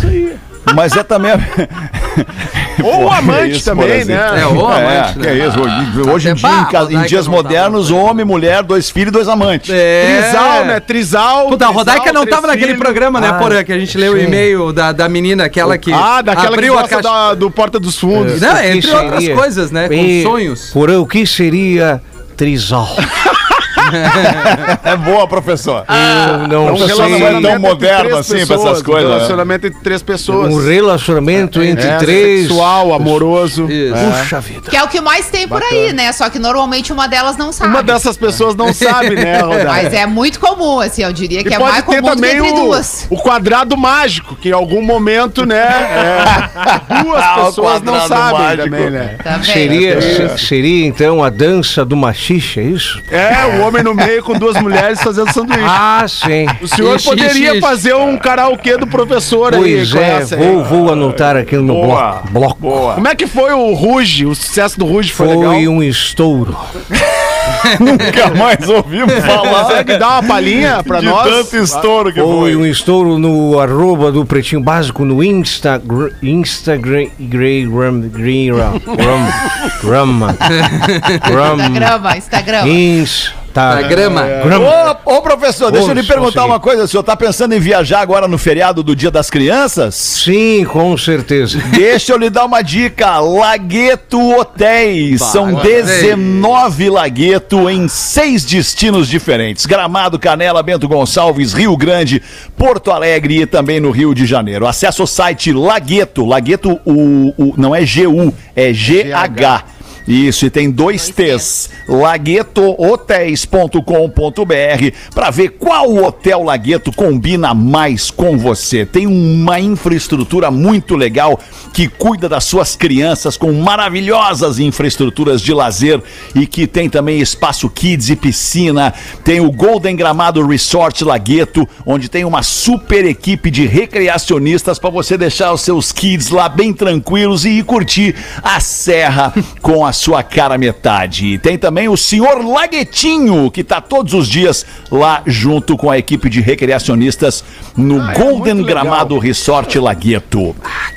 [SPEAKER 2] Mas é também.
[SPEAKER 7] Ou o
[SPEAKER 2] Porra,
[SPEAKER 7] amante
[SPEAKER 2] isso,
[SPEAKER 7] também, né?
[SPEAKER 3] É, o
[SPEAKER 2] É,
[SPEAKER 3] amante,
[SPEAKER 2] que
[SPEAKER 3] né?
[SPEAKER 2] é isso. Hoje, hoje em dia, em, ca- em
[SPEAKER 3] Rodaica
[SPEAKER 2] dias
[SPEAKER 3] não tá
[SPEAKER 2] modernos,
[SPEAKER 3] bem.
[SPEAKER 2] homem, mulher, dois filhos e dois amantes.
[SPEAKER 3] É.
[SPEAKER 7] Trisal, né? Trisal.
[SPEAKER 3] Puta, a
[SPEAKER 7] trisal,
[SPEAKER 3] Rodaica não tava naquele programa, né, Porã? Que a gente leu o e-mail da, da menina, aquela que
[SPEAKER 7] Ah, daquela
[SPEAKER 3] abriu
[SPEAKER 7] que
[SPEAKER 3] a
[SPEAKER 7] gosta
[SPEAKER 3] caixa.
[SPEAKER 7] da- do Porta dos Fundos.
[SPEAKER 3] Não,
[SPEAKER 8] O que
[SPEAKER 3] entre outras
[SPEAKER 8] seria?
[SPEAKER 3] coisas, né? Com
[SPEAKER 8] E-
[SPEAKER 3] sonhos.
[SPEAKER 8] Porã, o que seria trisal?
[SPEAKER 2] É boa, professor.
[SPEAKER 8] Eu não
[SPEAKER 7] É um
[SPEAKER 8] sei.
[SPEAKER 2] relacionamento tão
[SPEAKER 7] entre
[SPEAKER 2] moderno
[SPEAKER 7] três
[SPEAKER 2] assim pra essas
[SPEAKER 7] pessoas,
[SPEAKER 2] coisas,
[SPEAKER 7] Um
[SPEAKER 2] né?
[SPEAKER 7] relacionamento entre três pessoas.
[SPEAKER 8] Um relacionamento entre
[SPEAKER 7] É,
[SPEAKER 8] três.
[SPEAKER 7] sexual, amoroso.
[SPEAKER 3] Isso.
[SPEAKER 8] Puxa vida.
[SPEAKER 4] Que é o que mais tem por aí, né? Só que normalmente uma delas não sabe.
[SPEAKER 7] Uma dessas pessoas não sabe, né, Rodaica?
[SPEAKER 4] Mas é muito comum, assim, eu diria que
[SPEAKER 7] E
[SPEAKER 4] é
[SPEAKER 7] pode
[SPEAKER 4] mais
[SPEAKER 7] ter
[SPEAKER 4] comum do que
[SPEAKER 7] também
[SPEAKER 4] entre
[SPEAKER 7] o,
[SPEAKER 4] duas.
[SPEAKER 7] o quadrado mágico, que em algum momento, né, é, duas
[SPEAKER 2] Ah,
[SPEAKER 7] pessoas não sabem
[SPEAKER 2] mágico.
[SPEAKER 7] também, né?
[SPEAKER 4] Tá?
[SPEAKER 8] Seria, se- seria então a dança do machixe, é isso?
[SPEAKER 7] É, o homem no meio com duas mulheres fazendo sanduíche.
[SPEAKER 8] Ah, sim.
[SPEAKER 7] O senhor
[SPEAKER 3] Ixi,
[SPEAKER 7] poderia
[SPEAKER 3] ixi, ixi.
[SPEAKER 7] fazer um karaokê do professor aí.
[SPEAKER 8] Pois é, vou, vou anotar aqui no meu
[SPEAKER 2] Boa.
[SPEAKER 8] bloco. bloco.
[SPEAKER 2] Boa.
[SPEAKER 7] Como é que foi o Ruge? O sucesso do Ruge foi,
[SPEAKER 8] Foi
[SPEAKER 7] legal?
[SPEAKER 8] um estouro.
[SPEAKER 2] Nunca mais ouvimos falar
[SPEAKER 7] Consegue dar uma palhinha pra
[SPEAKER 2] de
[SPEAKER 7] nós?
[SPEAKER 2] tanto estouro que
[SPEAKER 8] Foi um
[SPEAKER 2] foi.
[SPEAKER 8] estouro no arroba do Pretinho Básico no Instagram. Instagram. Gram. Gram. Gram. Gram.
[SPEAKER 4] Instagrama, Instagrama.
[SPEAKER 8] Insta.
[SPEAKER 3] Instagrama.
[SPEAKER 8] Gram.
[SPEAKER 2] Ô, ô, professor, deixa eu lhe perguntar
[SPEAKER 8] consegui.
[SPEAKER 2] uma coisa. O senhor tá pensando em viajar agora no feriado do Dia das Crianças?
[SPEAKER 8] Sim, com certeza.
[SPEAKER 2] Deixa eu lhe dar uma dica. Lagueto Hotéis. São
[SPEAKER 3] agora
[SPEAKER 2] 19 Lagueto em seis destinos diferentes. Gramado, Canela, Bento Gonçalves, Rio Grande, Porto Alegre e também no Rio de Janeiro. Acesse o site Lagueto. Lagueto, o, o- não é GU, é GH. Isso, e tem dois T's. laguetohotels.com.br para ver qual hotel Lagueto combina mais com você. Tem uma infraestrutura muito legal que cuida das suas crianças com maravilhosas infraestruturas de lazer e que tem também espaço kids e piscina. Tem o Golden Gramado Resort Lagueto, onde tem uma super equipe de recreacionistas para você deixar os seus kids lá bem tranquilos e ir curtir a serra com a sua cara metade. E tem também o senhor Laguetinho, que tá todos os dias lá junto com a equipe de recreacionistas no Golden
[SPEAKER 7] muito legal.
[SPEAKER 2] Gramado Resort Lagueto.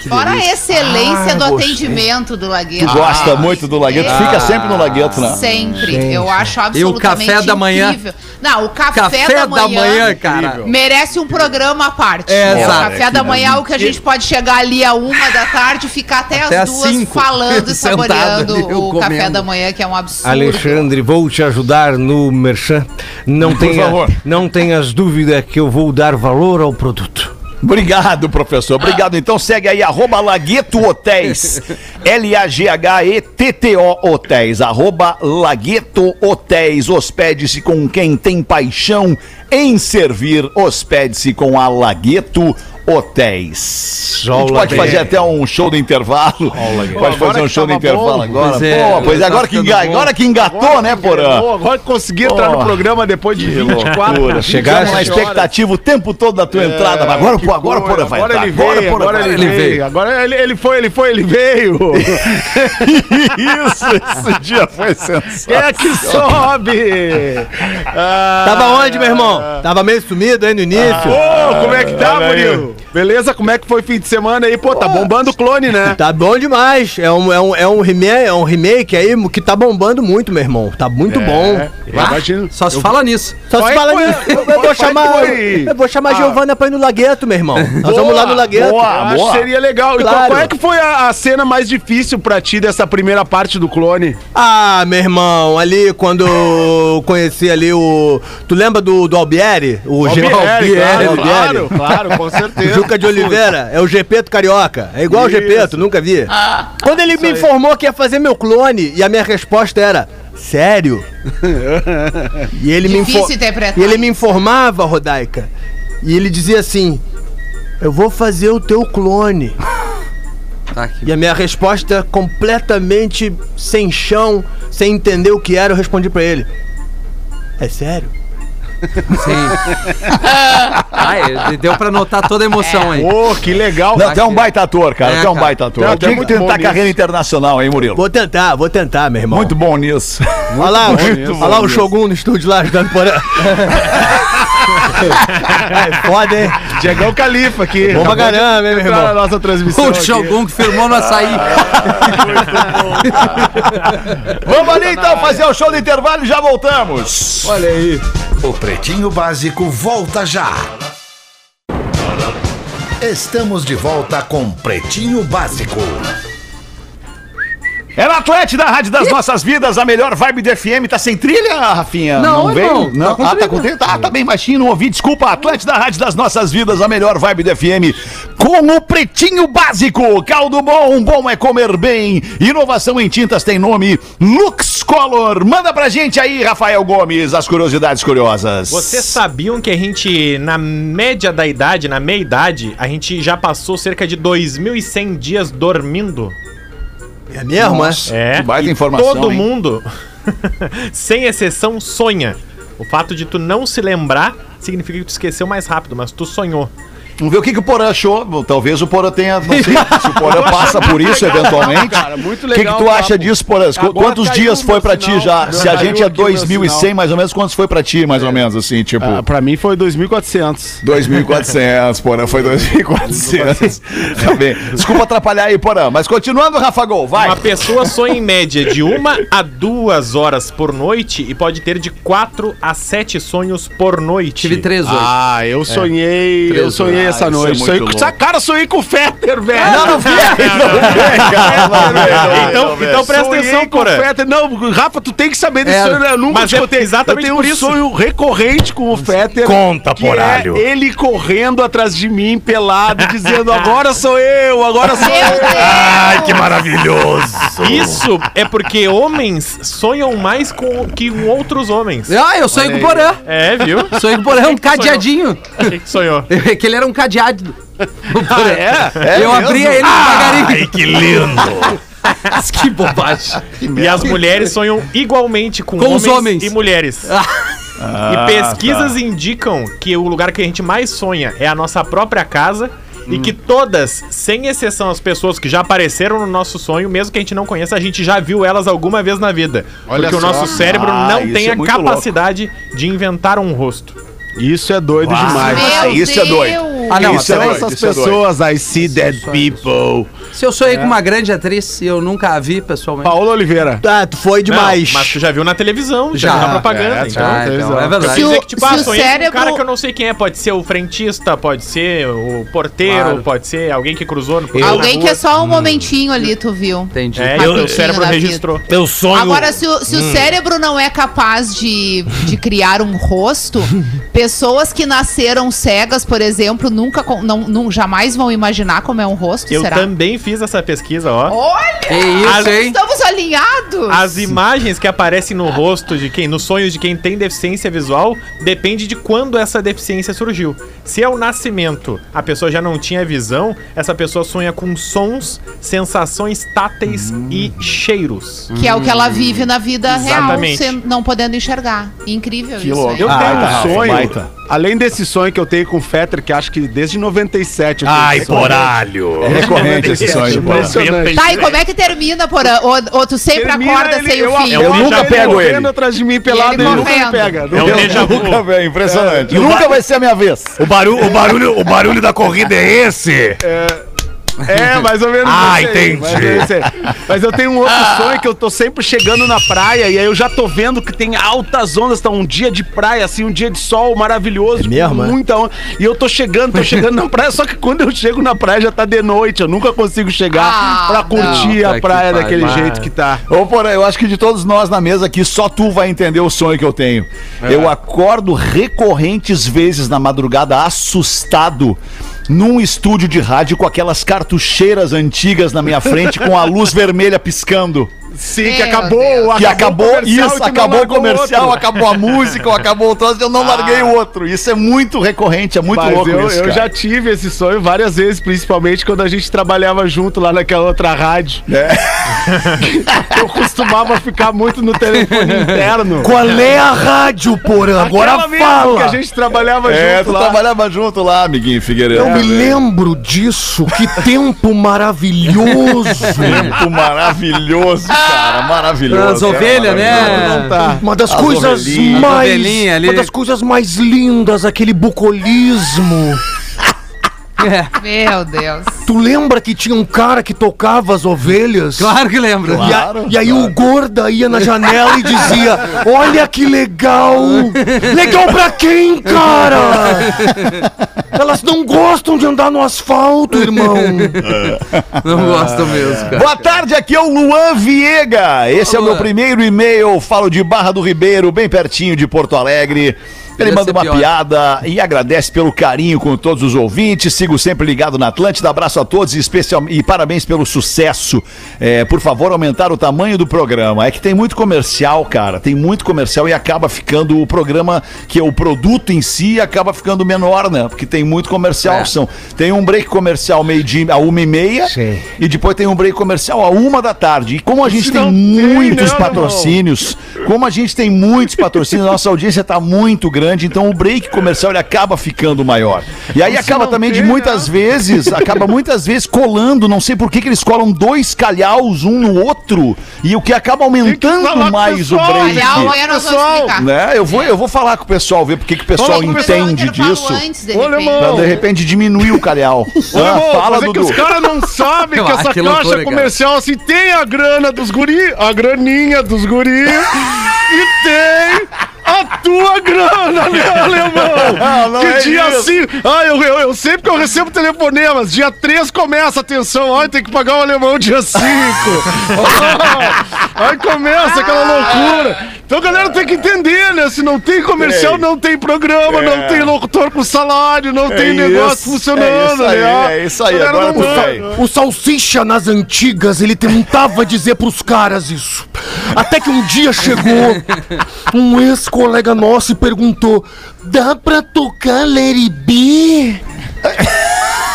[SPEAKER 4] Fora a excelência do atendimento do Lagueto.
[SPEAKER 2] Tu gosta muito do Lagueto?
[SPEAKER 4] é.
[SPEAKER 2] Fica sempre no Lagueto, né?
[SPEAKER 4] Sempre. Eu acho
[SPEAKER 3] E o
[SPEAKER 4] absolutamente
[SPEAKER 3] café da manhã?
[SPEAKER 4] incrível. Não, o café,
[SPEAKER 3] Café
[SPEAKER 4] da, manhã
[SPEAKER 3] cara.
[SPEAKER 4] merece um programa à parte.
[SPEAKER 3] É,
[SPEAKER 4] o
[SPEAKER 3] exato.
[SPEAKER 4] café da manhã é o que a gente pode chegar ali a uma da tarde e ficar até,
[SPEAKER 3] Até
[SPEAKER 4] as
[SPEAKER 3] às
[SPEAKER 4] duas
[SPEAKER 3] cinco,
[SPEAKER 4] falando e saboreando
[SPEAKER 3] ali, eu
[SPEAKER 4] o café
[SPEAKER 3] comendo.
[SPEAKER 4] da manhã, que é um absurdo.
[SPEAKER 8] Alexandre, vou te ajudar no Merchan. Não
[SPEAKER 2] Por
[SPEAKER 8] tenha,
[SPEAKER 2] favor.
[SPEAKER 8] não tenhas dúvida que eu vou dar valor ao produto.
[SPEAKER 2] Obrigado, professor. Obrigado. Então segue aí, arroba Lagueto Hotéis. L-A-G-H-E-T-T-O Hotéis. Arroba Lagueto Hotéis. Hospede-se com quem tem paixão em servir. Hospede-se com a Lagueto Hotéis. A gente pode fazer até um show do intervalo. Pode fazer um show do
[SPEAKER 7] tava
[SPEAKER 2] intervalo
[SPEAKER 7] bom.
[SPEAKER 2] agora.
[SPEAKER 3] Pois é,
[SPEAKER 2] Pô, pois
[SPEAKER 3] tá
[SPEAKER 2] agora que, enga- agora que engatou, né, Porã?
[SPEAKER 7] Pô, agora que consegui entrar no
[SPEAKER 2] Pô.
[SPEAKER 7] programa depois de 24
[SPEAKER 2] Loucura. Chegamos na
[SPEAKER 7] 20 horas.
[SPEAKER 2] expectativa o tempo todo da tua entrada. Mas agora, pô, agora, Porã, vai
[SPEAKER 7] agora
[SPEAKER 2] entrar.
[SPEAKER 7] ele veio,
[SPEAKER 2] Porã,
[SPEAKER 7] agora
[SPEAKER 2] vai.
[SPEAKER 7] ele veio. Agora ele, ele foi, ele foi, ele veio.
[SPEAKER 2] Isso, esse dia foi sensacional.
[SPEAKER 7] é que sobe? Ah,
[SPEAKER 5] Tava onde, meu irmão? Tava meio sumido aí no início.
[SPEAKER 7] Ô, como é que tá. Murilo? Beleza? Como é que foi o fim de semana aí? Pô, tá bombando o clone, né?
[SPEAKER 5] Tá bom demais. É um, é, um, é, um remake, é um remake aí que tá bombando muito, meu irmão. Tá muito bom.
[SPEAKER 7] Imagina.
[SPEAKER 3] Só se fala nisso.
[SPEAKER 5] Só
[SPEAKER 7] Qual
[SPEAKER 5] se
[SPEAKER 7] é
[SPEAKER 5] fala nisso. Eu, eu vou
[SPEAKER 7] é
[SPEAKER 5] chamar. Eu vou chamar a
[SPEAKER 7] Ah.
[SPEAKER 5] Giovana pra ir no Lagueto, meu irmão. Nós vamos lá no Lagueto.
[SPEAKER 2] boa.
[SPEAKER 7] Eu acho que seria legal. Qual,
[SPEAKER 5] Claro.
[SPEAKER 7] qual é que foi a, a cena mais difícil pra ti dessa primeira parte do clone?
[SPEAKER 5] Ah, meu irmão, ali quando eu conheci ali o. Tu lembra do, do Albieri? O G-
[SPEAKER 7] Albieri, claro,
[SPEAKER 5] Albieri.
[SPEAKER 7] claro, claro, com certeza.
[SPEAKER 5] Juca de Oliveira, é o Gepeto Carioca. É igual o
[SPEAKER 7] Isso.
[SPEAKER 5] Gepeto, nunca vi. Quando ele me informou que ia fazer meu clone, e a minha resposta era. Sério? e ele me
[SPEAKER 4] Difícil
[SPEAKER 5] info-
[SPEAKER 4] interpretar
[SPEAKER 5] E ele me informava, Rodaica. E ele dizia assim: Eu vou fazer o teu clone.
[SPEAKER 3] Tá aqui.
[SPEAKER 5] E a minha resposta, completamente sem chão, sem entender o que era, eu respondi pra ele: É sério?
[SPEAKER 3] Sim. ah, é, deu pra notar toda a emoção aí.
[SPEAKER 7] Pô, que legal.
[SPEAKER 2] Não, tu é um baita ator, cara.
[SPEAKER 3] É,
[SPEAKER 2] tu é um baita ator. Tem
[SPEAKER 7] é
[SPEAKER 2] que
[SPEAKER 7] muito bom
[SPEAKER 2] tentar
[SPEAKER 7] nisso.
[SPEAKER 2] carreira internacional, hein, Murilo?
[SPEAKER 8] Vou tentar, vou tentar, meu irmão.
[SPEAKER 2] Muito bom nisso.
[SPEAKER 8] Olha lá,
[SPEAKER 7] Muito
[SPEAKER 8] olha lá o Shogun no estúdio lá ajudando por. é foda, hein?
[SPEAKER 7] Diegão Califa aqui.
[SPEAKER 8] Bom pra caramba, hein, meu irmão?
[SPEAKER 7] na nossa transmissão.
[SPEAKER 3] O. Shogun que firmou no açaí.
[SPEAKER 2] Vamos ali então fazer o show do intervalo e já voltamos.
[SPEAKER 3] Olha aí.
[SPEAKER 1] O Pretinho Básico volta já. Estamos de volta com Pretinho Básico.
[SPEAKER 2] É na Atlântida, Rádio das Nossas Vidas, a melhor vibe do FM. Tá sem trilha, Rafinha?
[SPEAKER 3] Não, irmão,
[SPEAKER 2] veio? Não,
[SPEAKER 3] tá com
[SPEAKER 2] ah, tá com trilha? Tá, tá bem baixinho, não ouvi. Desculpa, Atlântida, Rádio das Nossas Vidas, a melhor vibe do FM. Com o Pretinho Básico. Caldo bom, bom é comer bem. Inovação em tintas tem nome Lux Color. Manda pra gente aí, Rafael Gomes, as curiosidades curiosas.
[SPEAKER 6] Vocês sabiam que a gente, na média da idade, na meia idade, a gente já passou cerca de 2.100 dias dormindo?
[SPEAKER 8] É mesmo, é?
[SPEAKER 6] É.
[SPEAKER 2] que baita
[SPEAKER 6] e
[SPEAKER 2] informação,
[SPEAKER 6] Todo
[SPEAKER 2] hein?
[SPEAKER 6] mundo, sem exceção, sonha. O fato de tu não se lembrar significa que tu esqueceu mais rápido, mas tu sonhou.
[SPEAKER 2] Vamos ver o que, que o Porã achou. Talvez o Porã tenha. Não sei se o Porã passa por isso eventualmente.
[SPEAKER 7] cara, muito
[SPEAKER 2] O que, que
[SPEAKER 7] legal
[SPEAKER 2] tu acha
[SPEAKER 7] papo.
[SPEAKER 2] disso, Porã? Quantos dias foi pra ti já? Se a gente é
[SPEAKER 7] aqui o meu
[SPEAKER 2] 2.100,
[SPEAKER 7] sinal.
[SPEAKER 2] mais ou menos, quantos foi pra ti, mais ou menos, assim, tipo.
[SPEAKER 7] Ah, pra mim foi 2.400.
[SPEAKER 2] 2.400, Porã, foi 2.400. tá bem. Desculpa atrapalhar aí, Porã, mas continuando, Rafa Gol, vai.
[SPEAKER 6] Uma pessoa sonha em média de uma a duas horas por noite e pode ter de quatro a sete sonhos por noite.
[SPEAKER 3] Tive três hoje.
[SPEAKER 7] Ah, eu sonhei. eu
[SPEAKER 3] Três
[SPEAKER 7] sonhei essa
[SPEAKER 2] Ah, isso é
[SPEAKER 7] noite.
[SPEAKER 2] muito
[SPEAKER 7] sonhei cara, sonhei com o Fetter, velho.
[SPEAKER 2] Não, não vem,
[SPEAKER 6] Então, então presta
[SPEAKER 7] Sonhei
[SPEAKER 6] atenção,
[SPEAKER 7] com o
[SPEAKER 6] Porã.
[SPEAKER 7] Fetter. Não, Rafa, tu tem que saber desse
[SPEAKER 3] É,
[SPEAKER 7] sonho. né? Eu nunca
[SPEAKER 6] mas
[SPEAKER 7] te
[SPEAKER 6] é
[SPEAKER 7] contei.
[SPEAKER 6] exatamente
[SPEAKER 7] eu tenho um
[SPEAKER 6] isso.
[SPEAKER 7] sonho recorrente com o Fetter.
[SPEAKER 8] Conta,
[SPEAKER 7] é
[SPEAKER 8] poralho.
[SPEAKER 7] ele correndo atrás de mim, pelado, dizendo: agora sou eu, agora sou eu.
[SPEAKER 8] Ai, que maravilhoso!
[SPEAKER 6] Isso é porque homens sonham mais com que com outros homens.
[SPEAKER 3] Ah, eu sonhei com o Porã.
[SPEAKER 6] É, viu?
[SPEAKER 3] Sonhei com o Porã, é um
[SPEAKER 6] que
[SPEAKER 3] cadeadinho.
[SPEAKER 6] O que, que sonhou?
[SPEAKER 3] que ele era um cadeado. O Porã.
[SPEAKER 2] É
[SPEAKER 3] eu
[SPEAKER 2] mesmo?
[SPEAKER 3] abria ele devagarinho.
[SPEAKER 8] Ai, que lindo!
[SPEAKER 3] que bobagem.
[SPEAKER 6] E as mulheres sonham igualmente com,
[SPEAKER 3] Com os homens.
[SPEAKER 6] e mulheres. e pesquisas indicam que o lugar que a gente mais sonha é a nossa própria casa. E que todas, sem exceção as pessoas que já apareceram no nosso sonho, mesmo que a gente não conheça, a gente já viu elas alguma vez na vida.
[SPEAKER 7] Olha
[SPEAKER 6] porque o
[SPEAKER 7] só.
[SPEAKER 6] nosso cérebro
[SPEAKER 2] Ah,
[SPEAKER 6] não tem
[SPEAKER 2] é
[SPEAKER 6] a capacidade de inventar um rosto.
[SPEAKER 7] Isso é doido demais.
[SPEAKER 4] Meu
[SPEAKER 2] isso é doido.
[SPEAKER 4] Deus!
[SPEAKER 3] Ah, não,
[SPEAKER 2] Isso é doido,
[SPEAKER 7] essas
[SPEAKER 2] isso é
[SPEAKER 7] pessoas, I see dead people.
[SPEAKER 3] Se eu sonhei com uma grande atriz e eu nunca a vi pessoalmente.
[SPEAKER 7] Paulo Oliveira.
[SPEAKER 8] Ah, tu foi demais.
[SPEAKER 6] Não, mas tu já viu na televisão, já,
[SPEAKER 3] Já.
[SPEAKER 6] viu na propaganda.
[SPEAKER 7] É,
[SPEAKER 6] então.
[SPEAKER 7] já.
[SPEAKER 3] Ah, então, é verdade.
[SPEAKER 4] Se o-
[SPEAKER 6] que, tipo,
[SPEAKER 4] se
[SPEAKER 6] ah,
[SPEAKER 4] o
[SPEAKER 6] com um
[SPEAKER 4] cérebro-
[SPEAKER 6] cara que eu não sei quem é. Pode ser o frentista, pode ser o porteiro,
[SPEAKER 3] Claro.
[SPEAKER 6] pode ser alguém que cruzou no
[SPEAKER 4] Alguém
[SPEAKER 6] na
[SPEAKER 4] que é só um momentinho ali, tu viu?
[SPEAKER 3] Entendi.
[SPEAKER 6] É,
[SPEAKER 4] Uma
[SPEAKER 6] e o cérebro registrou.
[SPEAKER 8] Eu sonho.
[SPEAKER 4] Agora, se o, se o cérebro não é capaz de, de criar um rosto, pessoas que nasceram cegas, por exemplo, nunca não, não- jamais vão imaginar como é um rosto,
[SPEAKER 6] Eu
[SPEAKER 4] será?
[SPEAKER 6] também fiz essa pesquisa, ó.
[SPEAKER 4] Olha!
[SPEAKER 3] Que isso,
[SPEAKER 6] As-
[SPEAKER 3] hein?
[SPEAKER 4] Estamos alinhados!
[SPEAKER 6] As imagens que aparecem no rosto de quem, nos sonhos de quem tem deficiência visual, depende de quando essa deficiência surgiu. Se é o nascimento, a pessoa já não tinha visão, essa pessoa sonha com sons, sensações táteis e cheiros.
[SPEAKER 4] Que é o que ela vive na vida
[SPEAKER 6] Exatamente.
[SPEAKER 4] real, não podendo enxergar. Incrível isso.
[SPEAKER 2] louco.
[SPEAKER 7] Eu tenho
[SPEAKER 2] Baita,
[SPEAKER 7] um sonho,
[SPEAKER 2] baita.
[SPEAKER 7] além desse sonho que eu tenho com o Fetter, que acho que desde 97 eu tenho
[SPEAKER 8] Ai,
[SPEAKER 7] esse sonho.
[SPEAKER 8] poralho!
[SPEAKER 2] É recorrente esse sonho, Porã.
[SPEAKER 7] Impressionante.
[SPEAKER 4] Tá, e como é que termina, Porã? Ou, ou tu sempre
[SPEAKER 7] Termina
[SPEAKER 4] acorda
[SPEAKER 7] ele-
[SPEAKER 4] sem o
[SPEAKER 7] eu
[SPEAKER 4] fim?
[SPEAKER 2] Eu nunca
[SPEAKER 7] acho
[SPEAKER 2] pego ele.
[SPEAKER 7] correndo atrás de mim pelado
[SPEAKER 4] ele
[SPEAKER 7] e ele nunca me
[SPEAKER 4] correndo.
[SPEAKER 7] pega.
[SPEAKER 6] É um
[SPEAKER 7] Nunca-
[SPEAKER 6] déjà vu.
[SPEAKER 2] Nunca, velho, impressionante. Nunca vai ser a minha vez.
[SPEAKER 8] O barulho, o barulho, o barulho da corrida é esse?
[SPEAKER 7] É, mais ou menos
[SPEAKER 8] Ah,
[SPEAKER 7] isso aí,
[SPEAKER 8] entendi.
[SPEAKER 7] isso aí. Mas eu tenho um outro sonho que eu tô sempre chegando na praia e aí eu já tô vendo que tem altas ondas, tá um dia de praia, assim, um dia de sol maravilhoso.
[SPEAKER 8] É mesmo, é?
[SPEAKER 7] muita onda. E eu tô chegando, tô chegando na praia, só que quando eu chego na praia já tá de noite, eu nunca consigo chegar
[SPEAKER 4] Ah,
[SPEAKER 7] pra curtir
[SPEAKER 3] não.
[SPEAKER 7] a
[SPEAKER 3] Tá
[SPEAKER 7] praia daquele
[SPEAKER 6] Ah.
[SPEAKER 7] jeito que tá.
[SPEAKER 2] Ô, Porã, eu acho que de todos nós na mesa aqui, só tu vai entender o sonho que eu tenho. Eu acordo recorrentes vezes na madrugada assustado num estúdio de rádio com aquelas cartucheiras antigas na minha frente com a luz vermelha piscando.
[SPEAKER 7] Sim, que acabou,
[SPEAKER 4] Deus.
[SPEAKER 2] Que acabou,
[SPEAKER 7] comercial
[SPEAKER 2] isso, acabou o comercial,
[SPEAKER 7] outro.
[SPEAKER 2] acabou a música, ou acabou o troço, eu não larguei o outro. Isso é muito recorrente, é muito
[SPEAKER 7] Mas
[SPEAKER 2] louco
[SPEAKER 7] eu,
[SPEAKER 2] isso,
[SPEAKER 7] eu
[SPEAKER 2] cara.
[SPEAKER 7] já tive esse sonho várias vezes, principalmente quando a gente trabalhava junto lá naquela outra rádio.
[SPEAKER 2] É.
[SPEAKER 7] Eu costumava ficar muito no telefone interno.
[SPEAKER 8] Qual é a rádio, porã? Agora
[SPEAKER 7] Aquela
[SPEAKER 8] fala.
[SPEAKER 7] que a gente trabalhava
[SPEAKER 2] É,
[SPEAKER 7] junto
[SPEAKER 2] tu
[SPEAKER 7] lá.
[SPEAKER 2] trabalhava junto lá, amiguinho Figueiredo.
[SPEAKER 8] Eu me lembro disso. Que tempo maravilhoso.
[SPEAKER 2] Tempo maravilhoso, cara, maravilhoso.
[SPEAKER 3] As ovelhas, né?
[SPEAKER 7] Não tá.
[SPEAKER 8] Uma das
[SPEAKER 2] As
[SPEAKER 8] coisas
[SPEAKER 2] ovelhinhas.
[SPEAKER 8] mais.
[SPEAKER 3] Ovelhinha ali.
[SPEAKER 8] Uma das coisas mais lindas, aquele bucolismo.
[SPEAKER 3] É,
[SPEAKER 4] Meu Deus.
[SPEAKER 8] Tu lembra que tinha um cara que tocava as ovelhas?
[SPEAKER 3] claro que lembro.
[SPEAKER 8] E, a-
[SPEAKER 2] Claro,
[SPEAKER 8] e aí o gorda ia na janela e dizia: Olha que legal! Legal pra quem, cara? Elas não gostam de andar no asfalto, irmão.
[SPEAKER 3] Não gosto mesmo, cara.
[SPEAKER 2] Boa tarde, aqui é o Luan Viega. Esse é o
[SPEAKER 3] Luan.
[SPEAKER 2] meu primeiro e-mail. Falo de Barra do Ribeiro, bem pertinho de Porto Alegre. Ele manda
[SPEAKER 3] ser
[SPEAKER 2] uma
[SPEAKER 3] pior.
[SPEAKER 2] piada e agradece pelo carinho com todos os ouvintes. Sigo sempre ligado na Atlântida. Abraço a todos e, especial, e parabéns pelo sucesso. É, por favor, aumentar o tamanho do programa. É que tem muito comercial, cara. Tem muito comercial e acaba ficando o programa, que é o produto em si, acaba ficando menor, né? Porque tem muito comercial.
[SPEAKER 3] É.
[SPEAKER 2] São, tem um break comercial meio-dia a uma e meia.
[SPEAKER 8] Sim.
[SPEAKER 2] E depois tem um break comercial a uma da tarde. E como a gente tem
[SPEAKER 7] não tem,
[SPEAKER 2] muitos
[SPEAKER 7] né,
[SPEAKER 2] patrocínios, como a gente tem muitos patrocínios, nossa audiência está muito grande, então o break comercial ele acaba ficando maior. E aí acaba também de
[SPEAKER 7] tem,
[SPEAKER 2] muitas vezes, acaba muitas vezes colando, não sei por que, que eles colam dois calhaus um no outro, e o que acaba aumentando
[SPEAKER 7] com
[SPEAKER 2] mais
[SPEAKER 7] o
[SPEAKER 2] break.
[SPEAKER 4] Aliás, amanhã nós vamos.
[SPEAKER 2] Né? Eu, vou, eu vou falar com o pessoal, ver por que que o pessoal
[SPEAKER 7] Fala com o pessoal,
[SPEAKER 2] entende disso.
[SPEAKER 4] Antes, de
[SPEAKER 7] Ô,
[SPEAKER 4] repente.
[SPEAKER 2] Pra de repente diminuir o calhau.
[SPEAKER 7] Ô,
[SPEAKER 2] Ah,
[SPEAKER 7] irmão,
[SPEAKER 2] fala,
[SPEAKER 7] mas é que os caras não sabem que essa
[SPEAKER 3] que
[SPEAKER 7] caixa
[SPEAKER 3] loucura, cara.
[SPEAKER 7] comercial, assim, tem a grana dos guri, a graninha dos guri, e tem a tua grana, né, alemão?
[SPEAKER 2] Não, não
[SPEAKER 7] que
[SPEAKER 2] é
[SPEAKER 7] dia
[SPEAKER 2] isso.
[SPEAKER 7] assim, ah, eu, eu, eu sempre que eu recebo telefonemas, dia 3 começa, atenção, ai, tem que pagar o alemão dia 5. aí começa aquela loucura. Então a galera tem que entender, né? Se não tem comercial, não tem programa,
[SPEAKER 2] É.
[SPEAKER 7] não tem locutor com salário, não
[SPEAKER 2] É
[SPEAKER 7] tem negócio
[SPEAKER 2] isso,
[SPEAKER 7] funcionando,
[SPEAKER 2] é isso aí,
[SPEAKER 7] né?
[SPEAKER 2] é isso aí, agora
[SPEAKER 7] não
[SPEAKER 2] tu
[SPEAKER 7] vai.
[SPEAKER 2] vai.
[SPEAKER 8] O Salsicha nas antigas, ele tentava dizer pros caras isso. Até que um dia chegou um ex-colega nosso e perguntou: Dá pra tocar Larry B?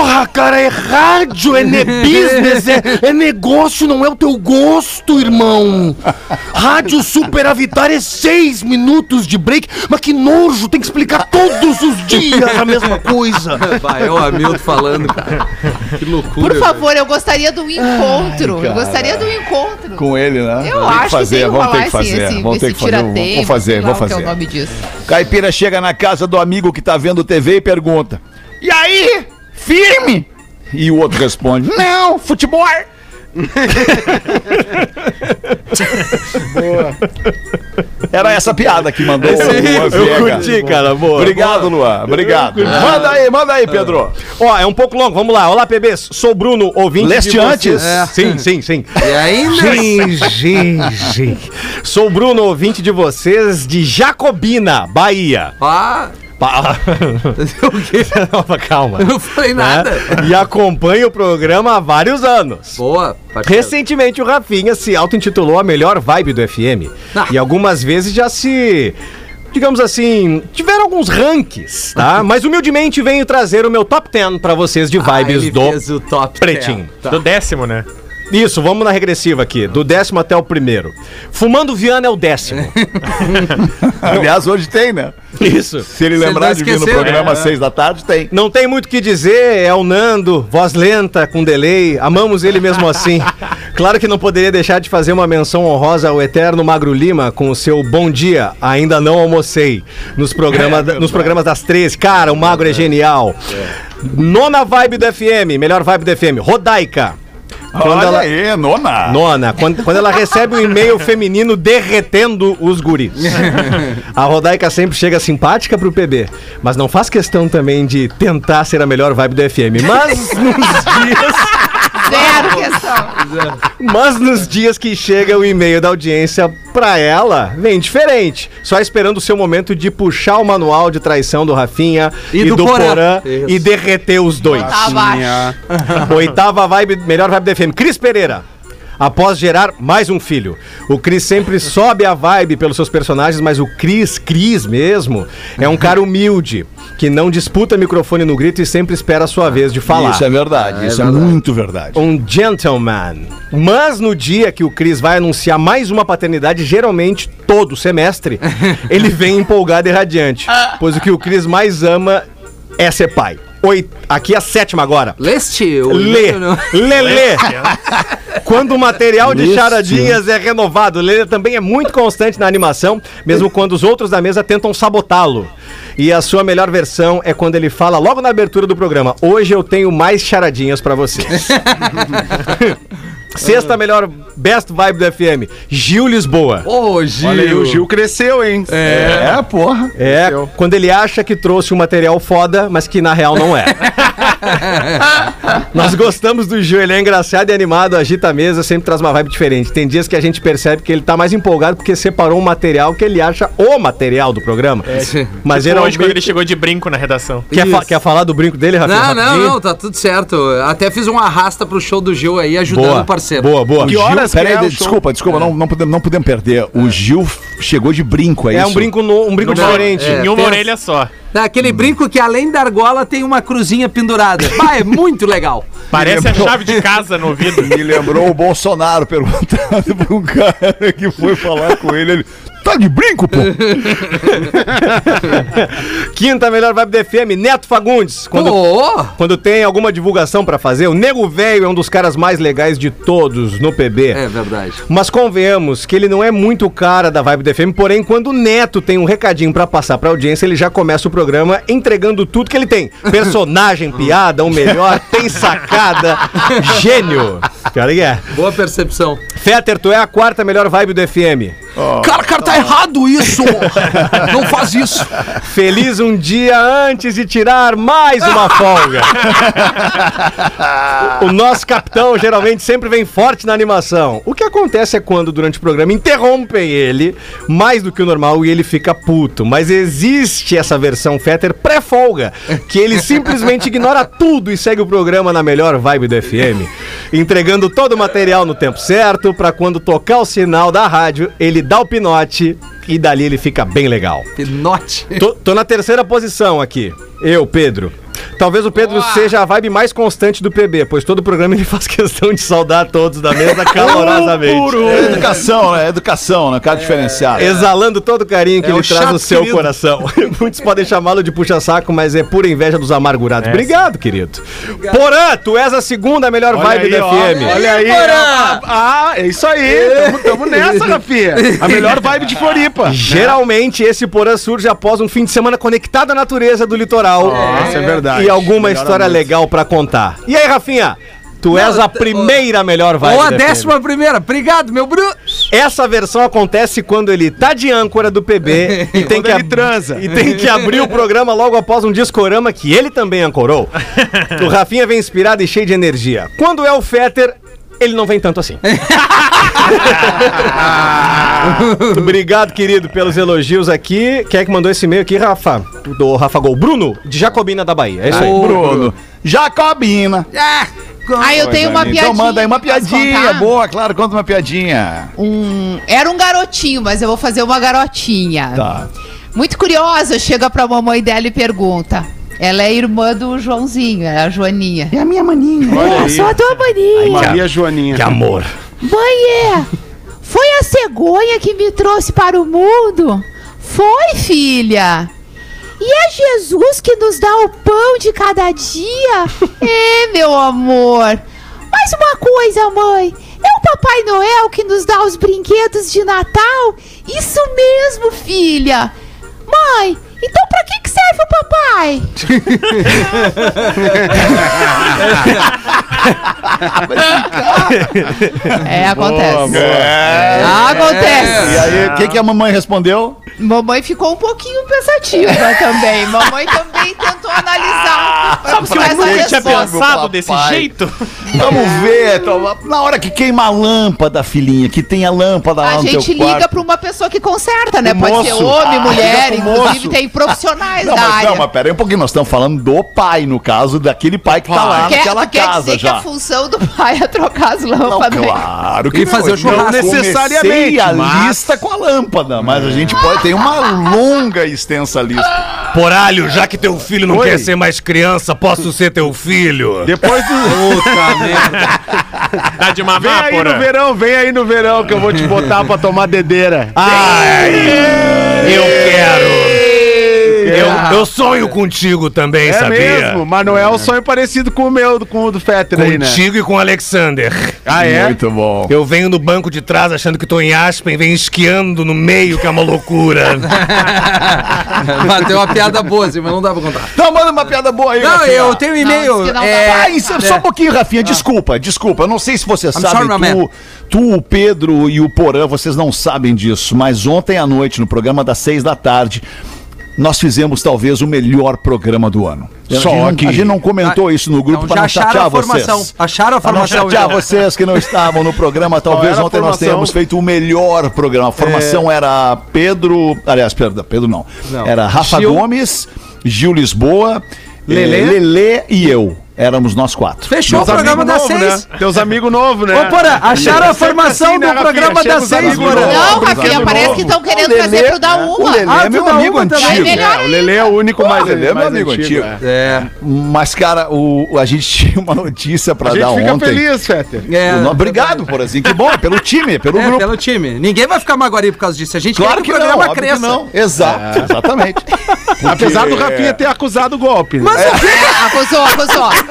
[SPEAKER 8] Porra, cara, é rádio, é ne business, é, é negócio, não é o teu gosto, irmão. Rádio superavitária é seis minutos de break, mas que nojo, tem que explicar todos os dias a mesma coisa.
[SPEAKER 3] Vai, é o Hamilton falando, cara. Que loucura.
[SPEAKER 4] Por favor, eu gostaria do encontro. eu
[SPEAKER 2] cara.
[SPEAKER 4] gostaria do encontro.
[SPEAKER 2] Com ele, né?
[SPEAKER 4] Eu
[SPEAKER 2] Vamos ter
[SPEAKER 4] acho que tem que
[SPEAKER 2] vamos ter
[SPEAKER 4] rolar
[SPEAKER 2] que fazer,
[SPEAKER 4] esse,
[SPEAKER 2] vamos ter que fazer, vou-
[SPEAKER 4] tirateima,
[SPEAKER 2] vou fazer, vou
[SPEAKER 4] que é
[SPEAKER 2] fazer.
[SPEAKER 4] o nome disso.
[SPEAKER 2] Caipira chega na casa do amigo que tá vendo TV e pergunta: E aí? Firme? E o outro responde: Não, futebol. Era essa piada que mandou o Luan
[SPEAKER 5] Eu curti, cara, boa.
[SPEAKER 2] Obrigado, Luan. Obrigado. Manda aí, manda aí, Pedro.
[SPEAKER 5] Ó, é um pouco longo, vamos lá. Olá, PBs. Sou Bruno, ouvinte
[SPEAKER 2] Leste
[SPEAKER 5] de
[SPEAKER 2] antes?
[SPEAKER 5] vocês.
[SPEAKER 3] É.
[SPEAKER 5] Sim, sim, sim.
[SPEAKER 3] E ainda?
[SPEAKER 5] Sim, sim, sim. Sou Bruno, ouvinte de vocês de Jacobina, Bahia.
[SPEAKER 3] Ah,
[SPEAKER 5] Pa-
[SPEAKER 3] o quê?
[SPEAKER 5] Não, Calma.
[SPEAKER 3] Eu não falei nada.
[SPEAKER 5] Né? E acompanho o programa há vários anos.
[SPEAKER 3] Boa. parceiro.
[SPEAKER 5] Recentemente o Rafinha se auto-intitulou a melhor vibe do FM.
[SPEAKER 3] Ah.
[SPEAKER 5] E algumas vezes já se. Digamos assim, tiveram alguns ranks, tá? Mas humildemente venho trazer o meu top 10 pra vocês de
[SPEAKER 3] Ah,
[SPEAKER 5] vibes
[SPEAKER 3] ele
[SPEAKER 5] do
[SPEAKER 3] fez o top
[SPEAKER 5] Pretinho.
[SPEAKER 3] 10.
[SPEAKER 6] Do décimo, né?
[SPEAKER 5] Isso, vamos na regressiva aqui, do décimo até o primeiro. Fumando Viana é o décimo.
[SPEAKER 2] Aliás, hoje tem, né?
[SPEAKER 5] Isso.
[SPEAKER 2] Se ele lembrar
[SPEAKER 3] não
[SPEAKER 2] de vir no programa
[SPEAKER 3] é.
[SPEAKER 2] às seis da tarde, tem.
[SPEAKER 5] Não tem muito o que dizer, é o Nando, voz lenta, com delay, amamos ele mesmo assim. Claro que não poderia deixar de fazer uma menção honrosa ao eterno Magro Lima com o seu Bom Dia, ainda não almocei, nos, programa, nos programas das 13. Cara, o Magro é genial. Nona vibe do FM, melhor vibe do FM, Rodaica. Quando
[SPEAKER 2] Olha
[SPEAKER 5] ela-
[SPEAKER 2] aí, nona.
[SPEAKER 5] Nona, quando, quando ela recebe um e-mail feminino derretendo os guris. A Rodaica sempre chega simpática pro PB, mas não faz questão também de tentar ser a melhor vibe do FM. Mas nos dias,
[SPEAKER 4] Zero questão.
[SPEAKER 5] mas nos dias que chega o e-mail da audiência pra ela, vem diferente. Só esperando o seu momento de puxar o manual de traição do Rafinha
[SPEAKER 3] E do Porã.
[SPEAKER 5] e derreter os dois.
[SPEAKER 4] Tá abaixo.
[SPEAKER 5] Oitava vibe, melhor vibe do FM. Cris Pereira. Após gerar mais um filho. O Cris sempre sobe a vibe pelos seus personagens, mas o Cris, Cris mesmo, é um cara humilde, que não disputa microfone no grito e sempre espera a sua vez de falar.
[SPEAKER 2] Isso é verdade, isso é muito verdade.
[SPEAKER 5] Um gentleman. Mas no dia que o Cris vai anunciar mais uma paternidade, geralmente todo semestre, ele vem empolgado e radiante. Pois o que o Cris mais ama é ser pai. Oi, aqui é a sétima agora.
[SPEAKER 3] Leste?
[SPEAKER 5] Lê, Lelê. Quando o material de charadinhas é renovado, o Lelê também é muito constante na animação, mesmo quando os outros da mesa tentam sabotá-lo. E a sua melhor versão é quando ele fala logo na abertura do programa: Hoje eu tenho mais charadinhas pra vocês. Sexta melhor best vibe do FM, Gil Lisboa.
[SPEAKER 3] Ô, Gil.
[SPEAKER 7] Olha aí, o Gil cresceu, hein?
[SPEAKER 2] É, porra.
[SPEAKER 5] É, quando ele acha que trouxe um material foda, mas que na real não é. Nós gostamos do Gil, ele é engraçado e animado, agita a mesa, sempre traz uma vibe diferente. Tem dias que a gente percebe que ele tá mais empolgado porque separou um material que ele acha o material do programa. Mas
[SPEAKER 6] Tipo
[SPEAKER 5] geralmente...
[SPEAKER 6] hoje, quando ele chegou de brinco na redação.
[SPEAKER 5] Quer, fa- quer falar do brinco dele, Rafinha?
[SPEAKER 3] Não, não,
[SPEAKER 5] rapidinho?
[SPEAKER 3] não, tá tudo certo. Até fiz um arrasta pro show do Gil aí, ajudando
[SPEAKER 5] Boa,
[SPEAKER 3] o parceiro.
[SPEAKER 5] boa, boa.
[SPEAKER 2] Que
[SPEAKER 7] Gil,
[SPEAKER 2] horas? Peraí,
[SPEAKER 7] que é o
[SPEAKER 2] desculpa, desculpa, não, não, podemos, não podemos perder. O Gil chegou de brinco, é,
[SPEAKER 5] É
[SPEAKER 2] isso?
[SPEAKER 5] um brinco, no- um brinco diferente.
[SPEAKER 3] É,
[SPEAKER 6] em uma
[SPEAKER 3] tem-
[SPEAKER 6] orelha só.
[SPEAKER 3] Aquele brinco que além da argola tem uma cruzinha pendurada. Bah, é muito legal.
[SPEAKER 6] Parece a chave de casa no ouvido.
[SPEAKER 2] Me lembrou o Bolsonaro perguntando pra um cara que foi falar com ele. Ele, tá de brinco, pô?
[SPEAKER 5] Quinta melhor vibe do FM, Neto Fagundes. Quando,
[SPEAKER 3] Ô,
[SPEAKER 5] quando tem alguma divulgação pra fazer, o Nego Velho é um dos caras mais legais de todos no PB.
[SPEAKER 3] é verdade.
[SPEAKER 5] Mas convenhamos que ele não é muito o cara da vibe do FM, porém, quando o Neto tem um recadinho pra passar pra audiência, ele já começa o programa entregando tudo que ele tem. Personagem, piada, o melhor, tem sacada, gênio. Cara, que é.
[SPEAKER 3] Boa percepção.
[SPEAKER 5] Fetter, tu é a quarta melhor vibe do FM.
[SPEAKER 3] Cara, cara, tá errado isso! Não faz isso!
[SPEAKER 5] Feliz um dia antes de tirar mais uma folga. o nosso capitão geralmente sempre vem forte na animação. O que acontece é quando, durante o programa, interrompem ele mais do que o normal e ele fica puto. Mas existe essa versão Fetter pré-folga, que ele simplesmente ignora tudo e segue o programa na melhor vibe do FM, entregando todo o material no tempo certo, pra quando tocar o sinal da rádio, ele dá o pinote e dali ele fica bem legal.
[SPEAKER 3] Pinote.
[SPEAKER 5] Tô, tô na terceira posição aqui. Eu, Pedro. Talvez o Pedro seja a vibe mais constante do PB, pois todo programa ele faz questão de saudar todos da mesa calorosamente.
[SPEAKER 2] É educação, né? Educação, né? Cara diferenciado.
[SPEAKER 5] Exalando todo o carinho que
[SPEAKER 3] É
[SPEAKER 5] ele traz no seu
[SPEAKER 3] querido.
[SPEAKER 5] coração. Muitos podem chamá-lo de puxa-saco, mas é pura inveja dos amargurados. Obrigado, querido. Porã, tu és a segunda melhor vibe
[SPEAKER 7] aí,
[SPEAKER 5] da
[SPEAKER 7] ó.
[SPEAKER 5] FM.
[SPEAKER 7] Olha aí, ó. Ah, é isso aí. Tamo, tamo nessa, Rafinha. A melhor vibe de Floripa.
[SPEAKER 5] Geralmente esse Porã surge após um fim de semana conectado à natureza do litoral.
[SPEAKER 7] Isso é verdade.
[SPEAKER 5] E alguma
[SPEAKER 7] Melhor
[SPEAKER 5] história legal pra contar. E aí, Rafinha? Tu és a primeira melhor vibe
[SPEAKER 3] Ou a décima primeira. Obrigado, meu Bru.
[SPEAKER 5] Essa versão acontece quando ele tá de âncora do PB e tem
[SPEAKER 7] Quando
[SPEAKER 5] que ab-
[SPEAKER 7] transa.
[SPEAKER 5] e tem que abrir o programa logo após um discorama que ele também ancorou. O Rafinha vem inspirado e cheio de energia. Quando é o Fetter, ele não vem tanto assim. Obrigado, querido, pelos elogios aqui. Quem é que mandou esse e-mail aqui, Rafa? Do Rafa Gol. Bruno, de Jacobina da Bahia. É isso aí.
[SPEAKER 2] Bruno. Jacobina.
[SPEAKER 4] Ah, eu tenho uma piadinha.
[SPEAKER 2] Então manda aí uma piadinha. Boa, claro, conta uma piadinha.
[SPEAKER 4] Um, era um garotinho, mas eu vou fazer uma garotinha.
[SPEAKER 2] Tá.
[SPEAKER 4] Muito curiosa, chega pra mamãe dela e pergunta. Ela é irmã do Joãozinho, é a Joaninha. É a minha maninha.
[SPEAKER 7] Olha
[SPEAKER 4] é,
[SPEAKER 7] aí.
[SPEAKER 4] sou a tua maninha.
[SPEAKER 7] Maria Joaninha.
[SPEAKER 5] Que amor.
[SPEAKER 4] Mãe, é. Foi a cegonha que me trouxe para o mundo? Foi, filha. E é Jesus que nos dá o pão de cada dia? é, meu amor. Mais uma coisa, mãe. É o Papai Noel que nos dá os brinquedos de Natal? Isso mesmo, filha. Mãe, então pra que, que serve o papai? é, acontece.
[SPEAKER 2] É.
[SPEAKER 4] Acontece.
[SPEAKER 2] E aí, o que, que a mamãe respondeu?
[SPEAKER 4] Mamãe ficou um pouquinho pensativa também. Mamãe também tentou analisar.
[SPEAKER 2] Pra
[SPEAKER 4] essa
[SPEAKER 2] que que
[SPEAKER 6] tinha pensado desse jeito?
[SPEAKER 2] Vamos ver. então, Na hora que queima a lâmpada, filhinha, que tem a lâmpada lá
[SPEAKER 4] A
[SPEAKER 2] no
[SPEAKER 4] gente
[SPEAKER 2] teu
[SPEAKER 4] liga
[SPEAKER 2] quarto.
[SPEAKER 4] pra uma pessoa que conserta, né?
[SPEAKER 7] O
[SPEAKER 4] Pode ser
[SPEAKER 7] moço.
[SPEAKER 4] homem,
[SPEAKER 7] Ah,
[SPEAKER 4] mulher,
[SPEAKER 7] liga pro
[SPEAKER 4] inclusive
[SPEAKER 7] moço.
[SPEAKER 4] tem profissionais
[SPEAKER 2] Não,
[SPEAKER 4] da
[SPEAKER 2] mas,
[SPEAKER 4] área.
[SPEAKER 2] não, mas pera aí um pouquinho, nós estamos falando do pai, no caso, daquele pai que tá lá
[SPEAKER 4] quer,
[SPEAKER 2] naquela
[SPEAKER 4] quer
[SPEAKER 2] casa
[SPEAKER 4] dizer que
[SPEAKER 2] já.
[SPEAKER 4] a função do pai é trocar as
[SPEAKER 2] Não,
[SPEAKER 4] lâmpadas.
[SPEAKER 2] claro que
[SPEAKER 3] E fazer
[SPEAKER 2] não,
[SPEAKER 3] o churrasco.
[SPEAKER 2] comecei
[SPEAKER 7] necessariamente,
[SPEAKER 2] a
[SPEAKER 7] mas-
[SPEAKER 2] lista com a lâmpada, mas a gente pode ter uma longa e extensa lista.
[SPEAKER 8] Poralho, já que teu filho não
[SPEAKER 7] Oi.
[SPEAKER 8] quer ser mais criança, posso ser teu filho?
[SPEAKER 7] Depois do.
[SPEAKER 3] Puta merda.
[SPEAKER 6] Dá de
[SPEAKER 7] Vem
[SPEAKER 6] mamar,
[SPEAKER 7] aí no
[SPEAKER 6] porra.
[SPEAKER 7] verão, vem aí no verão que eu vou te botar pra tomar dedeira.
[SPEAKER 8] Ai, eu. Eu, eu sonho contigo também,
[SPEAKER 7] é
[SPEAKER 8] sabia?
[SPEAKER 7] mesmo, mas não é um sonho parecido com o meu, com o do Fetter aí, né?
[SPEAKER 8] Contigo e com o Alexander.
[SPEAKER 7] Ah, é?
[SPEAKER 2] Muito bom.
[SPEAKER 8] Eu venho no banco de trás achando que tô em Aspen, venho esquiando no meio, que é uma loucura.
[SPEAKER 3] Bateu uma piada boa, assim, mas não dá pra contar.
[SPEAKER 2] Então manda uma piada boa aí,
[SPEAKER 3] Não,
[SPEAKER 2] Rafinha.
[SPEAKER 3] eu tenho um e-mail.
[SPEAKER 4] Não, isso que não
[SPEAKER 3] é,
[SPEAKER 2] Ah, isso, só um pouquinho, Rafinha. Desculpa, desculpa. Eu não sei se você sabe,
[SPEAKER 3] sorry, my man.
[SPEAKER 2] tu, tu, o Pedro e o Porã, vocês não sabem disso, mas ontem à noite, no programa das seis da tarde, nós fizemos talvez o melhor programa do ano.
[SPEAKER 7] Só
[SPEAKER 2] a gente, não-
[SPEAKER 7] aqui.
[SPEAKER 2] A gente não comentou isso no grupo
[SPEAKER 3] Então,
[SPEAKER 2] para não chatear
[SPEAKER 3] a formação.
[SPEAKER 2] vocês.
[SPEAKER 3] Acharam a
[SPEAKER 2] não
[SPEAKER 3] formação.
[SPEAKER 2] chatear
[SPEAKER 3] então.
[SPEAKER 2] vocês que não estavam no programa, talvez ontem nós
[SPEAKER 7] formação?
[SPEAKER 2] tenhamos feito o melhor programa. A formação era Pedro. Aliás, perdão, Pedro não.
[SPEAKER 3] Não.
[SPEAKER 2] Era Rafa
[SPEAKER 3] Gil.
[SPEAKER 2] Gomes, Gil Lisboa,
[SPEAKER 3] Lelê.
[SPEAKER 2] eh, Lelê e eu. Éramos nós quatro.
[SPEAKER 3] Fechou
[SPEAKER 7] Meus
[SPEAKER 3] o programa das seis.
[SPEAKER 7] né? Teus amigos novos, né?
[SPEAKER 3] Ô, Porã, acharam a formação
[SPEAKER 7] assim, né,
[SPEAKER 3] do
[SPEAKER 7] Rafinha?
[SPEAKER 3] programa das seis, Porã.
[SPEAKER 4] Não, Rafinha, parece que estão querendo
[SPEAKER 2] O Lelê,
[SPEAKER 4] trazer pro dar
[SPEAKER 2] O
[SPEAKER 4] uma.
[SPEAKER 2] Lelê
[SPEAKER 3] Ah,
[SPEAKER 2] é meu
[SPEAKER 3] dá
[SPEAKER 2] amigo
[SPEAKER 3] também.
[SPEAKER 2] antigo.
[SPEAKER 7] É, o Lelê é o único mais,
[SPEAKER 2] Lelê é meu
[SPEAKER 7] mais
[SPEAKER 2] amigo antigo.
[SPEAKER 7] é.
[SPEAKER 3] É.
[SPEAKER 2] Mas, cara, o, a gente tinha uma notícia pra
[SPEAKER 7] A
[SPEAKER 2] dar
[SPEAKER 7] gente fica
[SPEAKER 2] ontem.
[SPEAKER 7] feliz, Fetter.
[SPEAKER 3] É,
[SPEAKER 2] O- Obrigado, Porazinho. Que bom, é pelo time, é pelo
[SPEAKER 3] É,
[SPEAKER 2] grupo.
[SPEAKER 3] pelo time. Ninguém vai ficar magoari por causa disso. A gente
[SPEAKER 2] Claro
[SPEAKER 3] quer
[SPEAKER 2] que
[SPEAKER 3] o
[SPEAKER 2] não,
[SPEAKER 3] programa
[SPEAKER 2] que
[SPEAKER 3] cresça.
[SPEAKER 2] não. Exato, exatamente.
[SPEAKER 7] Apesar do Rafinha ter acusado o golpe. né?
[SPEAKER 4] É, acusou, acusou.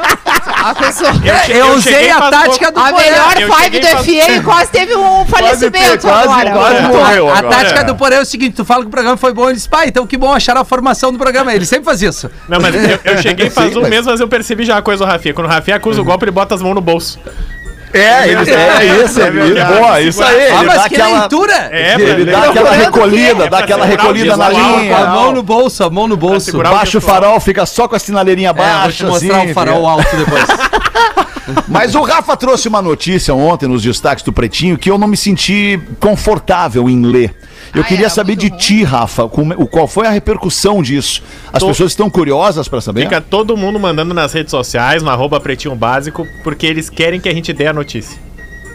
[SPEAKER 4] Acusou.
[SPEAKER 3] É, eu
[SPEAKER 6] eu
[SPEAKER 3] usei a tática do
[SPEAKER 4] A melhor
[SPEAKER 6] cheguei
[SPEAKER 4] do
[SPEAKER 6] faz-
[SPEAKER 4] FM quase teve um falecimento
[SPEAKER 2] quase-
[SPEAKER 4] agora.
[SPEAKER 2] quase
[SPEAKER 4] É.
[SPEAKER 2] morreu.
[SPEAKER 3] A tática do Porã é o seguinte: tu fala que o programa foi bom, ele diz, pá, então que bom acharam a formação do programa. Ele sempre faz isso.
[SPEAKER 6] Não, mas eu, eu cheguei faz
[SPEAKER 2] Sim,
[SPEAKER 6] um
[SPEAKER 2] mas-
[SPEAKER 6] mês, mas eu percebi já a coisa do Rafinha. Quando o Rafinha acusa o golpe, ele bota as mãos no bolso.
[SPEAKER 2] É, ele, é, isso,
[SPEAKER 7] É
[SPEAKER 2] é,
[SPEAKER 7] verdade.
[SPEAKER 2] boa, isso aí.
[SPEAKER 3] Ah,
[SPEAKER 2] ele
[SPEAKER 3] mas que
[SPEAKER 2] aquela,
[SPEAKER 3] leitura!
[SPEAKER 6] É,
[SPEAKER 2] ele dá aquela recolhida, dá
[SPEAKER 6] É
[SPEAKER 2] aquela recolhida na linha.
[SPEAKER 3] A mão no bolso, a mão no bolso.
[SPEAKER 2] Baixa o farol, fica só com a sinaleirinha
[SPEAKER 3] É, vou
[SPEAKER 2] baixa.
[SPEAKER 3] te mostrar
[SPEAKER 2] assim,
[SPEAKER 3] o farol alto depois.
[SPEAKER 2] Mas o Rafa trouxe uma notícia ontem nos destaques do Pretinho que eu não me senti confortável em ler. Eu
[SPEAKER 4] Ah,
[SPEAKER 2] queria
[SPEAKER 4] era
[SPEAKER 2] saber de ti, Rafa, como- o- qual foi a repercussão disso. As
[SPEAKER 6] Tô-
[SPEAKER 2] pessoas estão curiosas pra saber?
[SPEAKER 6] Fica todo mundo mandando nas redes sociais, no arroba pretinho básico, porque eles querem que a gente dê a notícia.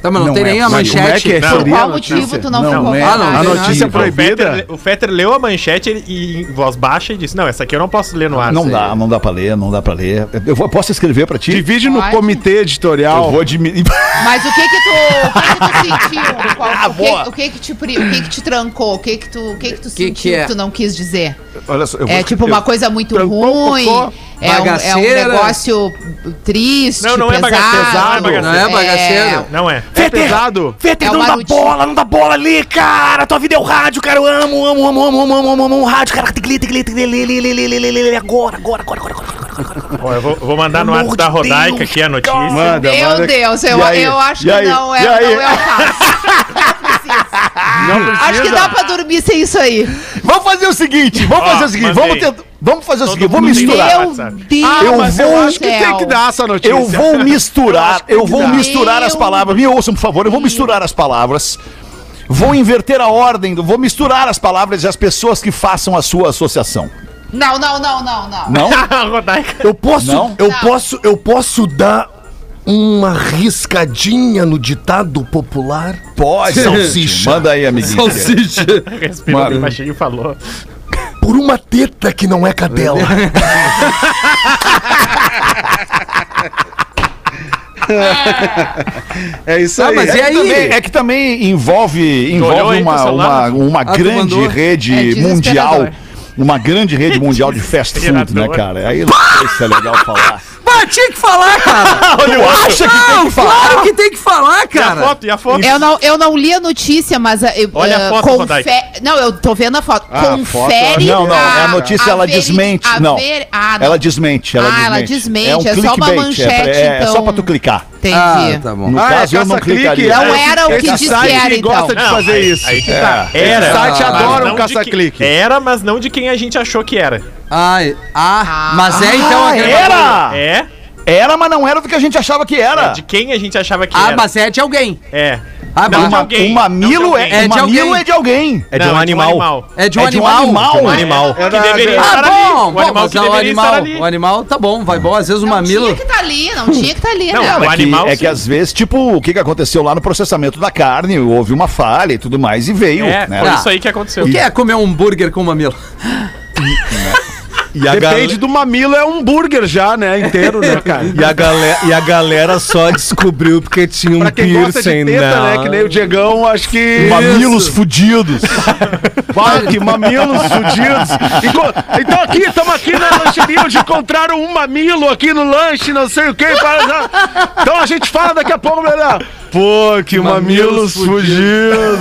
[SPEAKER 3] Tá, mas não,
[SPEAKER 2] Não
[SPEAKER 3] tem
[SPEAKER 2] é
[SPEAKER 3] nem a
[SPEAKER 7] é
[SPEAKER 3] manchete.
[SPEAKER 7] que é?
[SPEAKER 6] Não.
[SPEAKER 4] Por qual motivo tu não,
[SPEAKER 2] Não,
[SPEAKER 4] ficou
[SPEAKER 2] é.
[SPEAKER 3] Ah, não,
[SPEAKER 7] A notícia.
[SPEAKER 6] O
[SPEAKER 7] proibida?
[SPEAKER 6] Fetter, o Fetter leu a manchete ele- e em voz baixa e disse: Não, essa aqui eu não posso ler no ar.
[SPEAKER 2] Não dá, não dá pra ler, não dá pra ler. Eu vou- posso escrever pra ti?
[SPEAKER 7] Divide no
[SPEAKER 4] Pode.
[SPEAKER 7] comitê editorial.
[SPEAKER 2] Eu vou admitir.
[SPEAKER 4] Mas o que que tu, o que que tu sentiu? Qual-
[SPEAKER 2] Ah,
[SPEAKER 4] o, que, o que que te, o que que te trancou? O que que tu, o que que tu
[SPEAKER 3] Que
[SPEAKER 4] sentiu
[SPEAKER 3] que é?
[SPEAKER 4] que tu não quis dizer?
[SPEAKER 2] Olha só, eu
[SPEAKER 4] É
[SPEAKER 2] vou-
[SPEAKER 4] tipo
[SPEAKER 2] eu-
[SPEAKER 4] uma coisa muito ruim,
[SPEAKER 7] cocô,
[SPEAKER 4] é um, é um, negócio triste,
[SPEAKER 6] Não, não é
[SPEAKER 4] pesado.
[SPEAKER 6] é.
[SPEAKER 3] Não é bagaceiro.
[SPEAKER 6] Não é, bagaceiro.
[SPEAKER 7] É. Não é. é Feter, pesado.
[SPEAKER 8] Feter,
[SPEAKER 4] é
[SPEAKER 8] não dá bola, não dá bola ali, cara. Tua vida é o rádio, cara. Eu amo, amo, amo, amo, amo, amo, amo, amo o rádio, cara. Agora, agora, agora, agora, agora.
[SPEAKER 6] Ó, eu vou, vou mandar no
[SPEAKER 8] ar
[SPEAKER 6] da Rodaica
[SPEAKER 8] Deus.
[SPEAKER 6] aqui a notícia.
[SPEAKER 7] Manda,
[SPEAKER 4] Meu. Deus, eu, eu acho que não é, não é o caso.
[SPEAKER 7] Não precisa.
[SPEAKER 4] Acho que dá pra dormir sem isso aí.
[SPEAKER 2] Vamos fazer o seguinte, vamos
[SPEAKER 6] Ó,
[SPEAKER 2] fazer o seguinte, vamos tentar... Vamos fazer o seguinte, vou
[SPEAKER 6] mundo tem
[SPEAKER 2] misturar.
[SPEAKER 6] Meu.
[SPEAKER 4] Deus
[SPEAKER 7] Ah,
[SPEAKER 2] Eu
[SPEAKER 7] mas
[SPEAKER 2] vou-
[SPEAKER 7] eu acho que tem que dar essa notícia.
[SPEAKER 2] Eu vou misturar, eu vou
[SPEAKER 7] dar.
[SPEAKER 2] misturar as palavras. Me ouçam, por favor, eu vou misturar as palavras. Vou inverter a ordem, vou misturar as palavras e as pessoas que façam a sua associação.
[SPEAKER 4] Não, não, não, não, não.
[SPEAKER 2] Não?
[SPEAKER 8] Eu posso,
[SPEAKER 2] Não?
[SPEAKER 8] eu
[SPEAKER 4] Não.
[SPEAKER 8] posso, eu posso dar uma riscadinha no ditado popular?
[SPEAKER 2] Pode.
[SPEAKER 8] Salsicha.
[SPEAKER 2] Manda aí, amiguinho.
[SPEAKER 3] Salsicha.
[SPEAKER 6] Respirou bem baixinho e falou.
[SPEAKER 8] Por uma teta que não é cadela.
[SPEAKER 7] É isso
[SPEAKER 3] Ah,
[SPEAKER 7] aí.
[SPEAKER 3] mas
[SPEAKER 2] É
[SPEAKER 3] e
[SPEAKER 2] que,
[SPEAKER 3] aí?
[SPEAKER 2] também, é que também envolve, envolve
[SPEAKER 6] aí
[SPEAKER 2] uma, uma, uma
[SPEAKER 3] Ah, tu
[SPEAKER 2] grande
[SPEAKER 3] mandou?
[SPEAKER 2] rede
[SPEAKER 4] É
[SPEAKER 2] mundial. Uma grande rede mundial de fast food, né, cara? Aí não sei se é legal falar.
[SPEAKER 3] Tinha que falar, cara.
[SPEAKER 2] Tu acha que tem que falar?
[SPEAKER 3] claro que tem que falar,
[SPEAKER 6] E a
[SPEAKER 3] cara.
[SPEAKER 6] foto? E a foto?
[SPEAKER 4] Eu não, eu não li a notícia, mas. eh,
[SPEAKER 6] Olha a
[SPEAKER 4] eh,
[SPEAKER 6] foto,
[SPEAKER 4] confe-. Não, eu tô vendo a foto.
[SPEAKER 7] Ah, a foto,
[SPEAKER 4] Confere.
[SPEAKER 2] Não, não, é a notícia, ela
[SPEAKER 4] veri-
[SPEAKER 2] desmente.
[SPEAKER 4] a
[SPEAKER 2] Não,
[SPEAKER 4] ver- Ah, não.
[SPEAKER 2] ela desmente. Ela
[SPEAKER 4] Ah,
[SPEAKER 2] desmente.
[SPEAKER 4] ela desmente,
[SPEAKER 2] É, um
[SPEAKER 4] é só uma
[SPEAKER 2] clickbait,
[SPEAKER 4] manchete,
[SPEAKER 2] é, é, é só
[SPEAKER 4] então.
[SPEAKER 2] pra tu clicar.
[SPEAKER 4] Entendi.
[SPEAKER 3] Ah, tá bom.
[SPEAKER 2] No
[SPEAKER 7] Ah,
[SPEAKER 2] caso,
[SPEAKER 7] é
[SPEAKER 2] eu não clicaria.
[SPEAKER 4] Não era o que
[SPEAKER 7] site
[SPEAKER 4] que era, então.
[SPEAKER 7] gosta de
[SPEAKER 6] Não,
[SPEAKER 7] fazer isso.
[SPEAKER 6] aí que
[SPEAKER 7] É.
[SPEAKER 6] tá.
[SPEAKER 7] Esse
[SPEAKER 6] Era.
[SPEAKER 7] site
[SPEAKER 3] Ah,
[SPEAKER 7] adora um caça-clique.
[SPEAKER 6] que- Era, mas não de quem a gente achou que era.
[SPEAKER 3] Ai, ah, mas é então
[SPEAKER 2] Ah,
[SPEAKER 3] aquele
[SPEAKER 2] era?
[SPEAKER 6] É?
[SPEAKER 2] Era, mas não era do que a gente achava que era.
[SPEAKER 6] É de quem a gente achava que
[SPEAKER 3] Ah,
[SPEAKER 6] era.
[SPEAKER 3] mas é de alguém.
[SPEAKER 6] É.
[SPEAKER 3] Ah,
[SPEAKER 6] Não,
[SPEAKER 2] Uma-
[SPEAKER 6] alguém,
[SPEAKER 2] o mamilo
[SPEAKER 6] não de
[SPEAKER 2] é,
[SPEAKER 6] alguém.
[SPEAKER 3] É
[SPEAKER 2] o
[SPEAKER 3] de
[SPEAKER 2] mamilo
[SPEAKER 3] alguém.
[SPEAKER 2] é de alguém.
[SPEAKER 5] É de
[SPEAKER 6] Não,
[SPEAKER 5] um animal.
[SPEAKER 3] É de um
[SPEAKER 2] É de um
[SPEAKER 3] animal.
[SPEAKER 2] animal.
[SPEAKER 5] De um animal.
[SPEAKER 6] É o que deveria
[SPEAKER 3] Ah,
[SPEAKER 6] estar ali.
[SPEAKER 3] bom,
[SPEAKER 6] O
[SPEAKER 3] bom,
[SPEAKER 6] animal que
[SPEAKER 3] o
[SPEAKER 6] deveria estar
[SPEAKER 3] animal,
[SPEAKER 6] ali.
[SPEAKER 3] o animal tá bom, vai bom. Às vezes o
[SPEAKER 4] Não
[SPEAKER 3] mamilo.
[SPEAKER 4] tinha que estar ali, não tinha que estar ali,
[SPEAKER 6] Não,
[SPEAKER 4] né?
[SPEAKER 6] o
[SPEAKER 2] É que,
[SPEAKER 6] animal,
[SPEAKER 2] é que às vezes, tipo, o que, que aconteceu lá no processamento da carne, houve uma falha e tudo mais, e veio,
[SPEAKER 6] É,
[SPEAKER 2] né?
[SPEAKER 6] foi
[SPEAKER 3] Ah.
[SPEAKER 6] isso aí que aconteceu.
[SPEAKER 3] O que é comer um hambúrguer com mamilo?
[SPEAKER 5] E a,
[SPEAKER 7] Depende
[SPEAKER 5] gal-
[SPEAKER 7] do mamilo, é um burger já, né? Inteiro, né, cara?
[SPEAKER 5] e, a galera, e a galera só descobriu porque tinha um piercing,
[SPEAKER 7] teta, né?
[SPEAKER 5] né?
[SPEAKER 7] Que nem o Diegão, acho que...
[SPEAKER 2] Mamilos fudidos.
[SPEAKER 7] Vai, que mamilos fudidos. Então aqui, estamos aqui na lancheria onde encontraram um mamilo aqui no lanche, não sei o que. Então a gente fala daqui a pouco, melhor. Pô, que mamilos,
[SPEAKER 3] Mamilos
[SPEAKER 7] fudidos.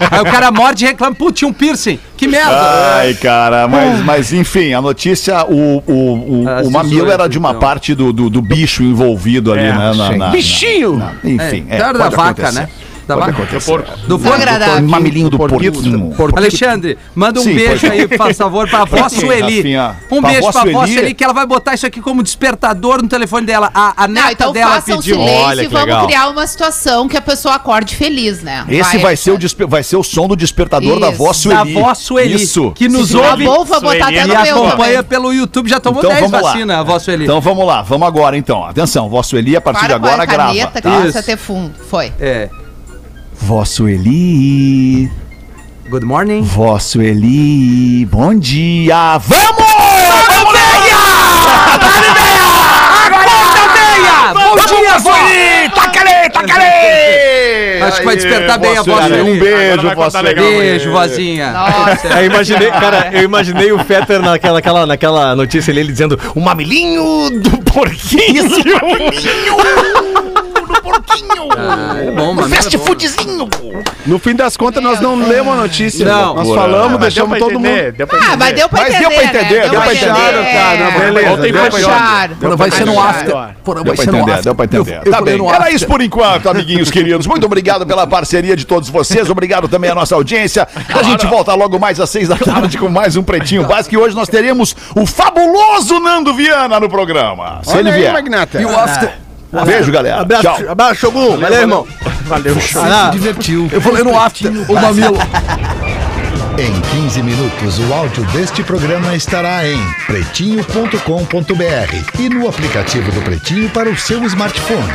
[SPEAKER 3] Aí o cara morde e reclama, putz, tinha um piercing. Que merda.
[SPEAKER 2] Ai, cara, mas, mas enfim, a notícia, o, o, o,
[SPEAKER 3] Ah,
[SPEAKER 2] o mamilo
[SPEAKER 3] 18,
[SPEAKER 2] era de uma
[SPEAKER 3] então.
[SPEAKER 2] parte do, do, do bicho envolvido ali,
[SPEAKER 6] É,
[SPEAKER 2] né? na-
[SPEAKER 6] sim.
[SPEAKER 2] na-
[SPEAKER 7] Bichinho.
[SPEAKER 2] na- enfim,
[SPEAKER 3] É,
[SPEAKER 2] é,
[SPEAKER 3] claro,
[SPEAKER 2] pode
[SPEAKER 3] da vaca,
[SPEAKER 2] acontecer.
[SPEAKER 3] né? Da
[SPEAKER 2] Pode
[SPEAKER 3] vaca.
[SPEAKER 2] acontecer.
[SPEAKER 3] Do porco.
[SPEAKER 4] Desagradável.
[SPEAKER 2] Mamilinho do porquinho.
[SPEAKER 3] Alexandre, manda um
[SPEAKER 2] Sim,
[SPEAKER 3] beijo
[SPEAKER 2] pode-
[SPEAKER 3] aí, por favor, pra avó Sueli.
[SPEAKER 2] Rafinha.
[SPEAKER 3] Um
[SPEAKER 2] Pra
[SPEAKER 3] beijo
[SPEAKER 2] avó
[SPEAKER 3] pra avó
[SPEAKER 2] Sueli.
[SPEAKER 3] Sueli, que ela vai botar isso aqui como despertador no telefone dela. A, a neta
[SPEAKER 4] Não, então
[SPEAKER 3] dela
[SPEAKER 4] façam
[SPEAKER 3] pediu.
[SPEAKER 4] silêncio
[SPEAKER 5] Olha
[SPEAKER 4] e
[SPEAKER 5] que
[SPEAKER 4] vamos
[SPEAKER 5] legal.
[SPEAKER 4] criar uma situação que a pessoa acorde feliz, né?
[SPEAKER 2] Esse vai, ser o, despe- vai ser o som do despertador da
[SPEAKER 4] Isso.
[SPEAKER 2] avó
[SPEAKER 3] Da
[SPEAKER 2] Sueli.
[SPEAKER 3] avó Sueli,
[SPEAKER 2] Isso.
[SPEAKER 3] que nos
[SPEAKER 4] Tá
[SPEAKER 3] ouve
[SPEAKER 4] bom, vou botar até
[SPEAKER 6] Sueli
[SPEAKER 3] e
[SPEAKER 4] no meu
[SPEAKER 3] acompanha
[SPEAKER 4] também.
[SPEAKER 3] pelo YouTube. Já tomou
[SPEAKER 2] Então
[SPEAKER 3] 10
[SPEAKER 2] vamos lá.
[SPEAKER 3] vacinas, a avó Sueli.
[SPEAKER 2] Então vamos lá, vamos agora então. Atenção, vó Sueli, a partir
[SPEAKER 4] Para
[SPEAKER 2] de
[SPEAKER 4] com a
[SPEAKER 2] agora grava.
[SPEAKER 4] caneta que
[SPEAKER 2] tá?
[SPEAKER 4] a
[SPEAKER 3] Isso.
[SPEAKER 4] ter fundo. Foi.
[SPEAKER 3] É.
[SPEAKER 2] Vó Sueli,
[SPEAKER 3] Good morning.
[SPEAKER 2] vó Sueli, bom dia. Vamos! Vamos,
[SPEAKER 3] Veia! Bom dia!
[SPEAKER 2] Sueli! Taca-lhe, taca-lhe!
[SPEAKER 3] Acho que vai despertar bem a.
[SPEAKER 2] Sueli. Um beijo,
[SPEAKER 6] Agora legal.
[SPEAKER 3] Beijo, vozinha.
[SPEAKER 4] Nossa.
[SPEAKER 5] Eu imaginei, cara, eu imaginei o Fetter naquela, naquela, naquela notícia ali, ele dizendo o mamilinho do porquinho.
[SPEAKER 3] Ah, é bom, mano.
[SPEAKER 2] Fast foodzinho.
[SPEAKER 7] No fim das contas, nós não lemos a notícia.
[SPEAKER 3] Não.
[SPEAKER 7] Nós falamos,
[SPEAKER 6] deu
[SPEAKER 7] deixamos todo
[SPEAKER 6] entender,
[SPEAKER 7] mundo.
[SPEAKER 6] deu pra
[SPEAKER 4] Ah,
[SPEAKER 6] entender.
[SPEAKER 4] mas deu pra
[SPEAKER 2] Mas
[SPEAKER 4] entender.
[SPEAKER 2] deu pra entender,
[SPEAKER 4] né?
[SPEAKER 2] deu pra
[SPEAKER 7] entender. Tá, beleza.
[SPEAKER 6] Ontem
[SPEAKER 7] deu
[SPEAKER 6] foi
[SPEAKER 7] entender.
[SPEAKER 3] Vai ser no after.
[SPEAKER 7] entender.
[SPEAKER 3] Vai
[SPEAKER 2] pra
[SPEAKER 3] ser no
[SPEAKER 2] entender,
[SPEAKER 3] after.
[SPEAKER 2] deu pra entender. Tá bem. Era isso por enquanto, amiguinhos queridos. Muito obrigado pela parceria de todos vocês. Obrigado também à nossa audiência. A gente volta logo mais às seis da tarde com mais um Pretinho Básico. E hoje nós teremos o fabuloso Nando Viana no programa. Se ele
[SPEAKER 7] Olha aí,
[SPEAKER 2] vier.
[SPEAKER 7] Magnata.
[SPEAKER 3] E o after.
[SPEAKER 2] Beijo, galera. Tchau.
[SPEAKER 5] abraço, Shogun. Valeu, irmão.
[SPEAKER 6] Valeu, show.
[SPEAKER 3] Ah, eu falei no after. O mamilo.
[SPEAKER 1] Em 15 minutos, o áudio deste programa estará em pretinho.com.br e no aplicativo do Pretinho para o seu smartphone.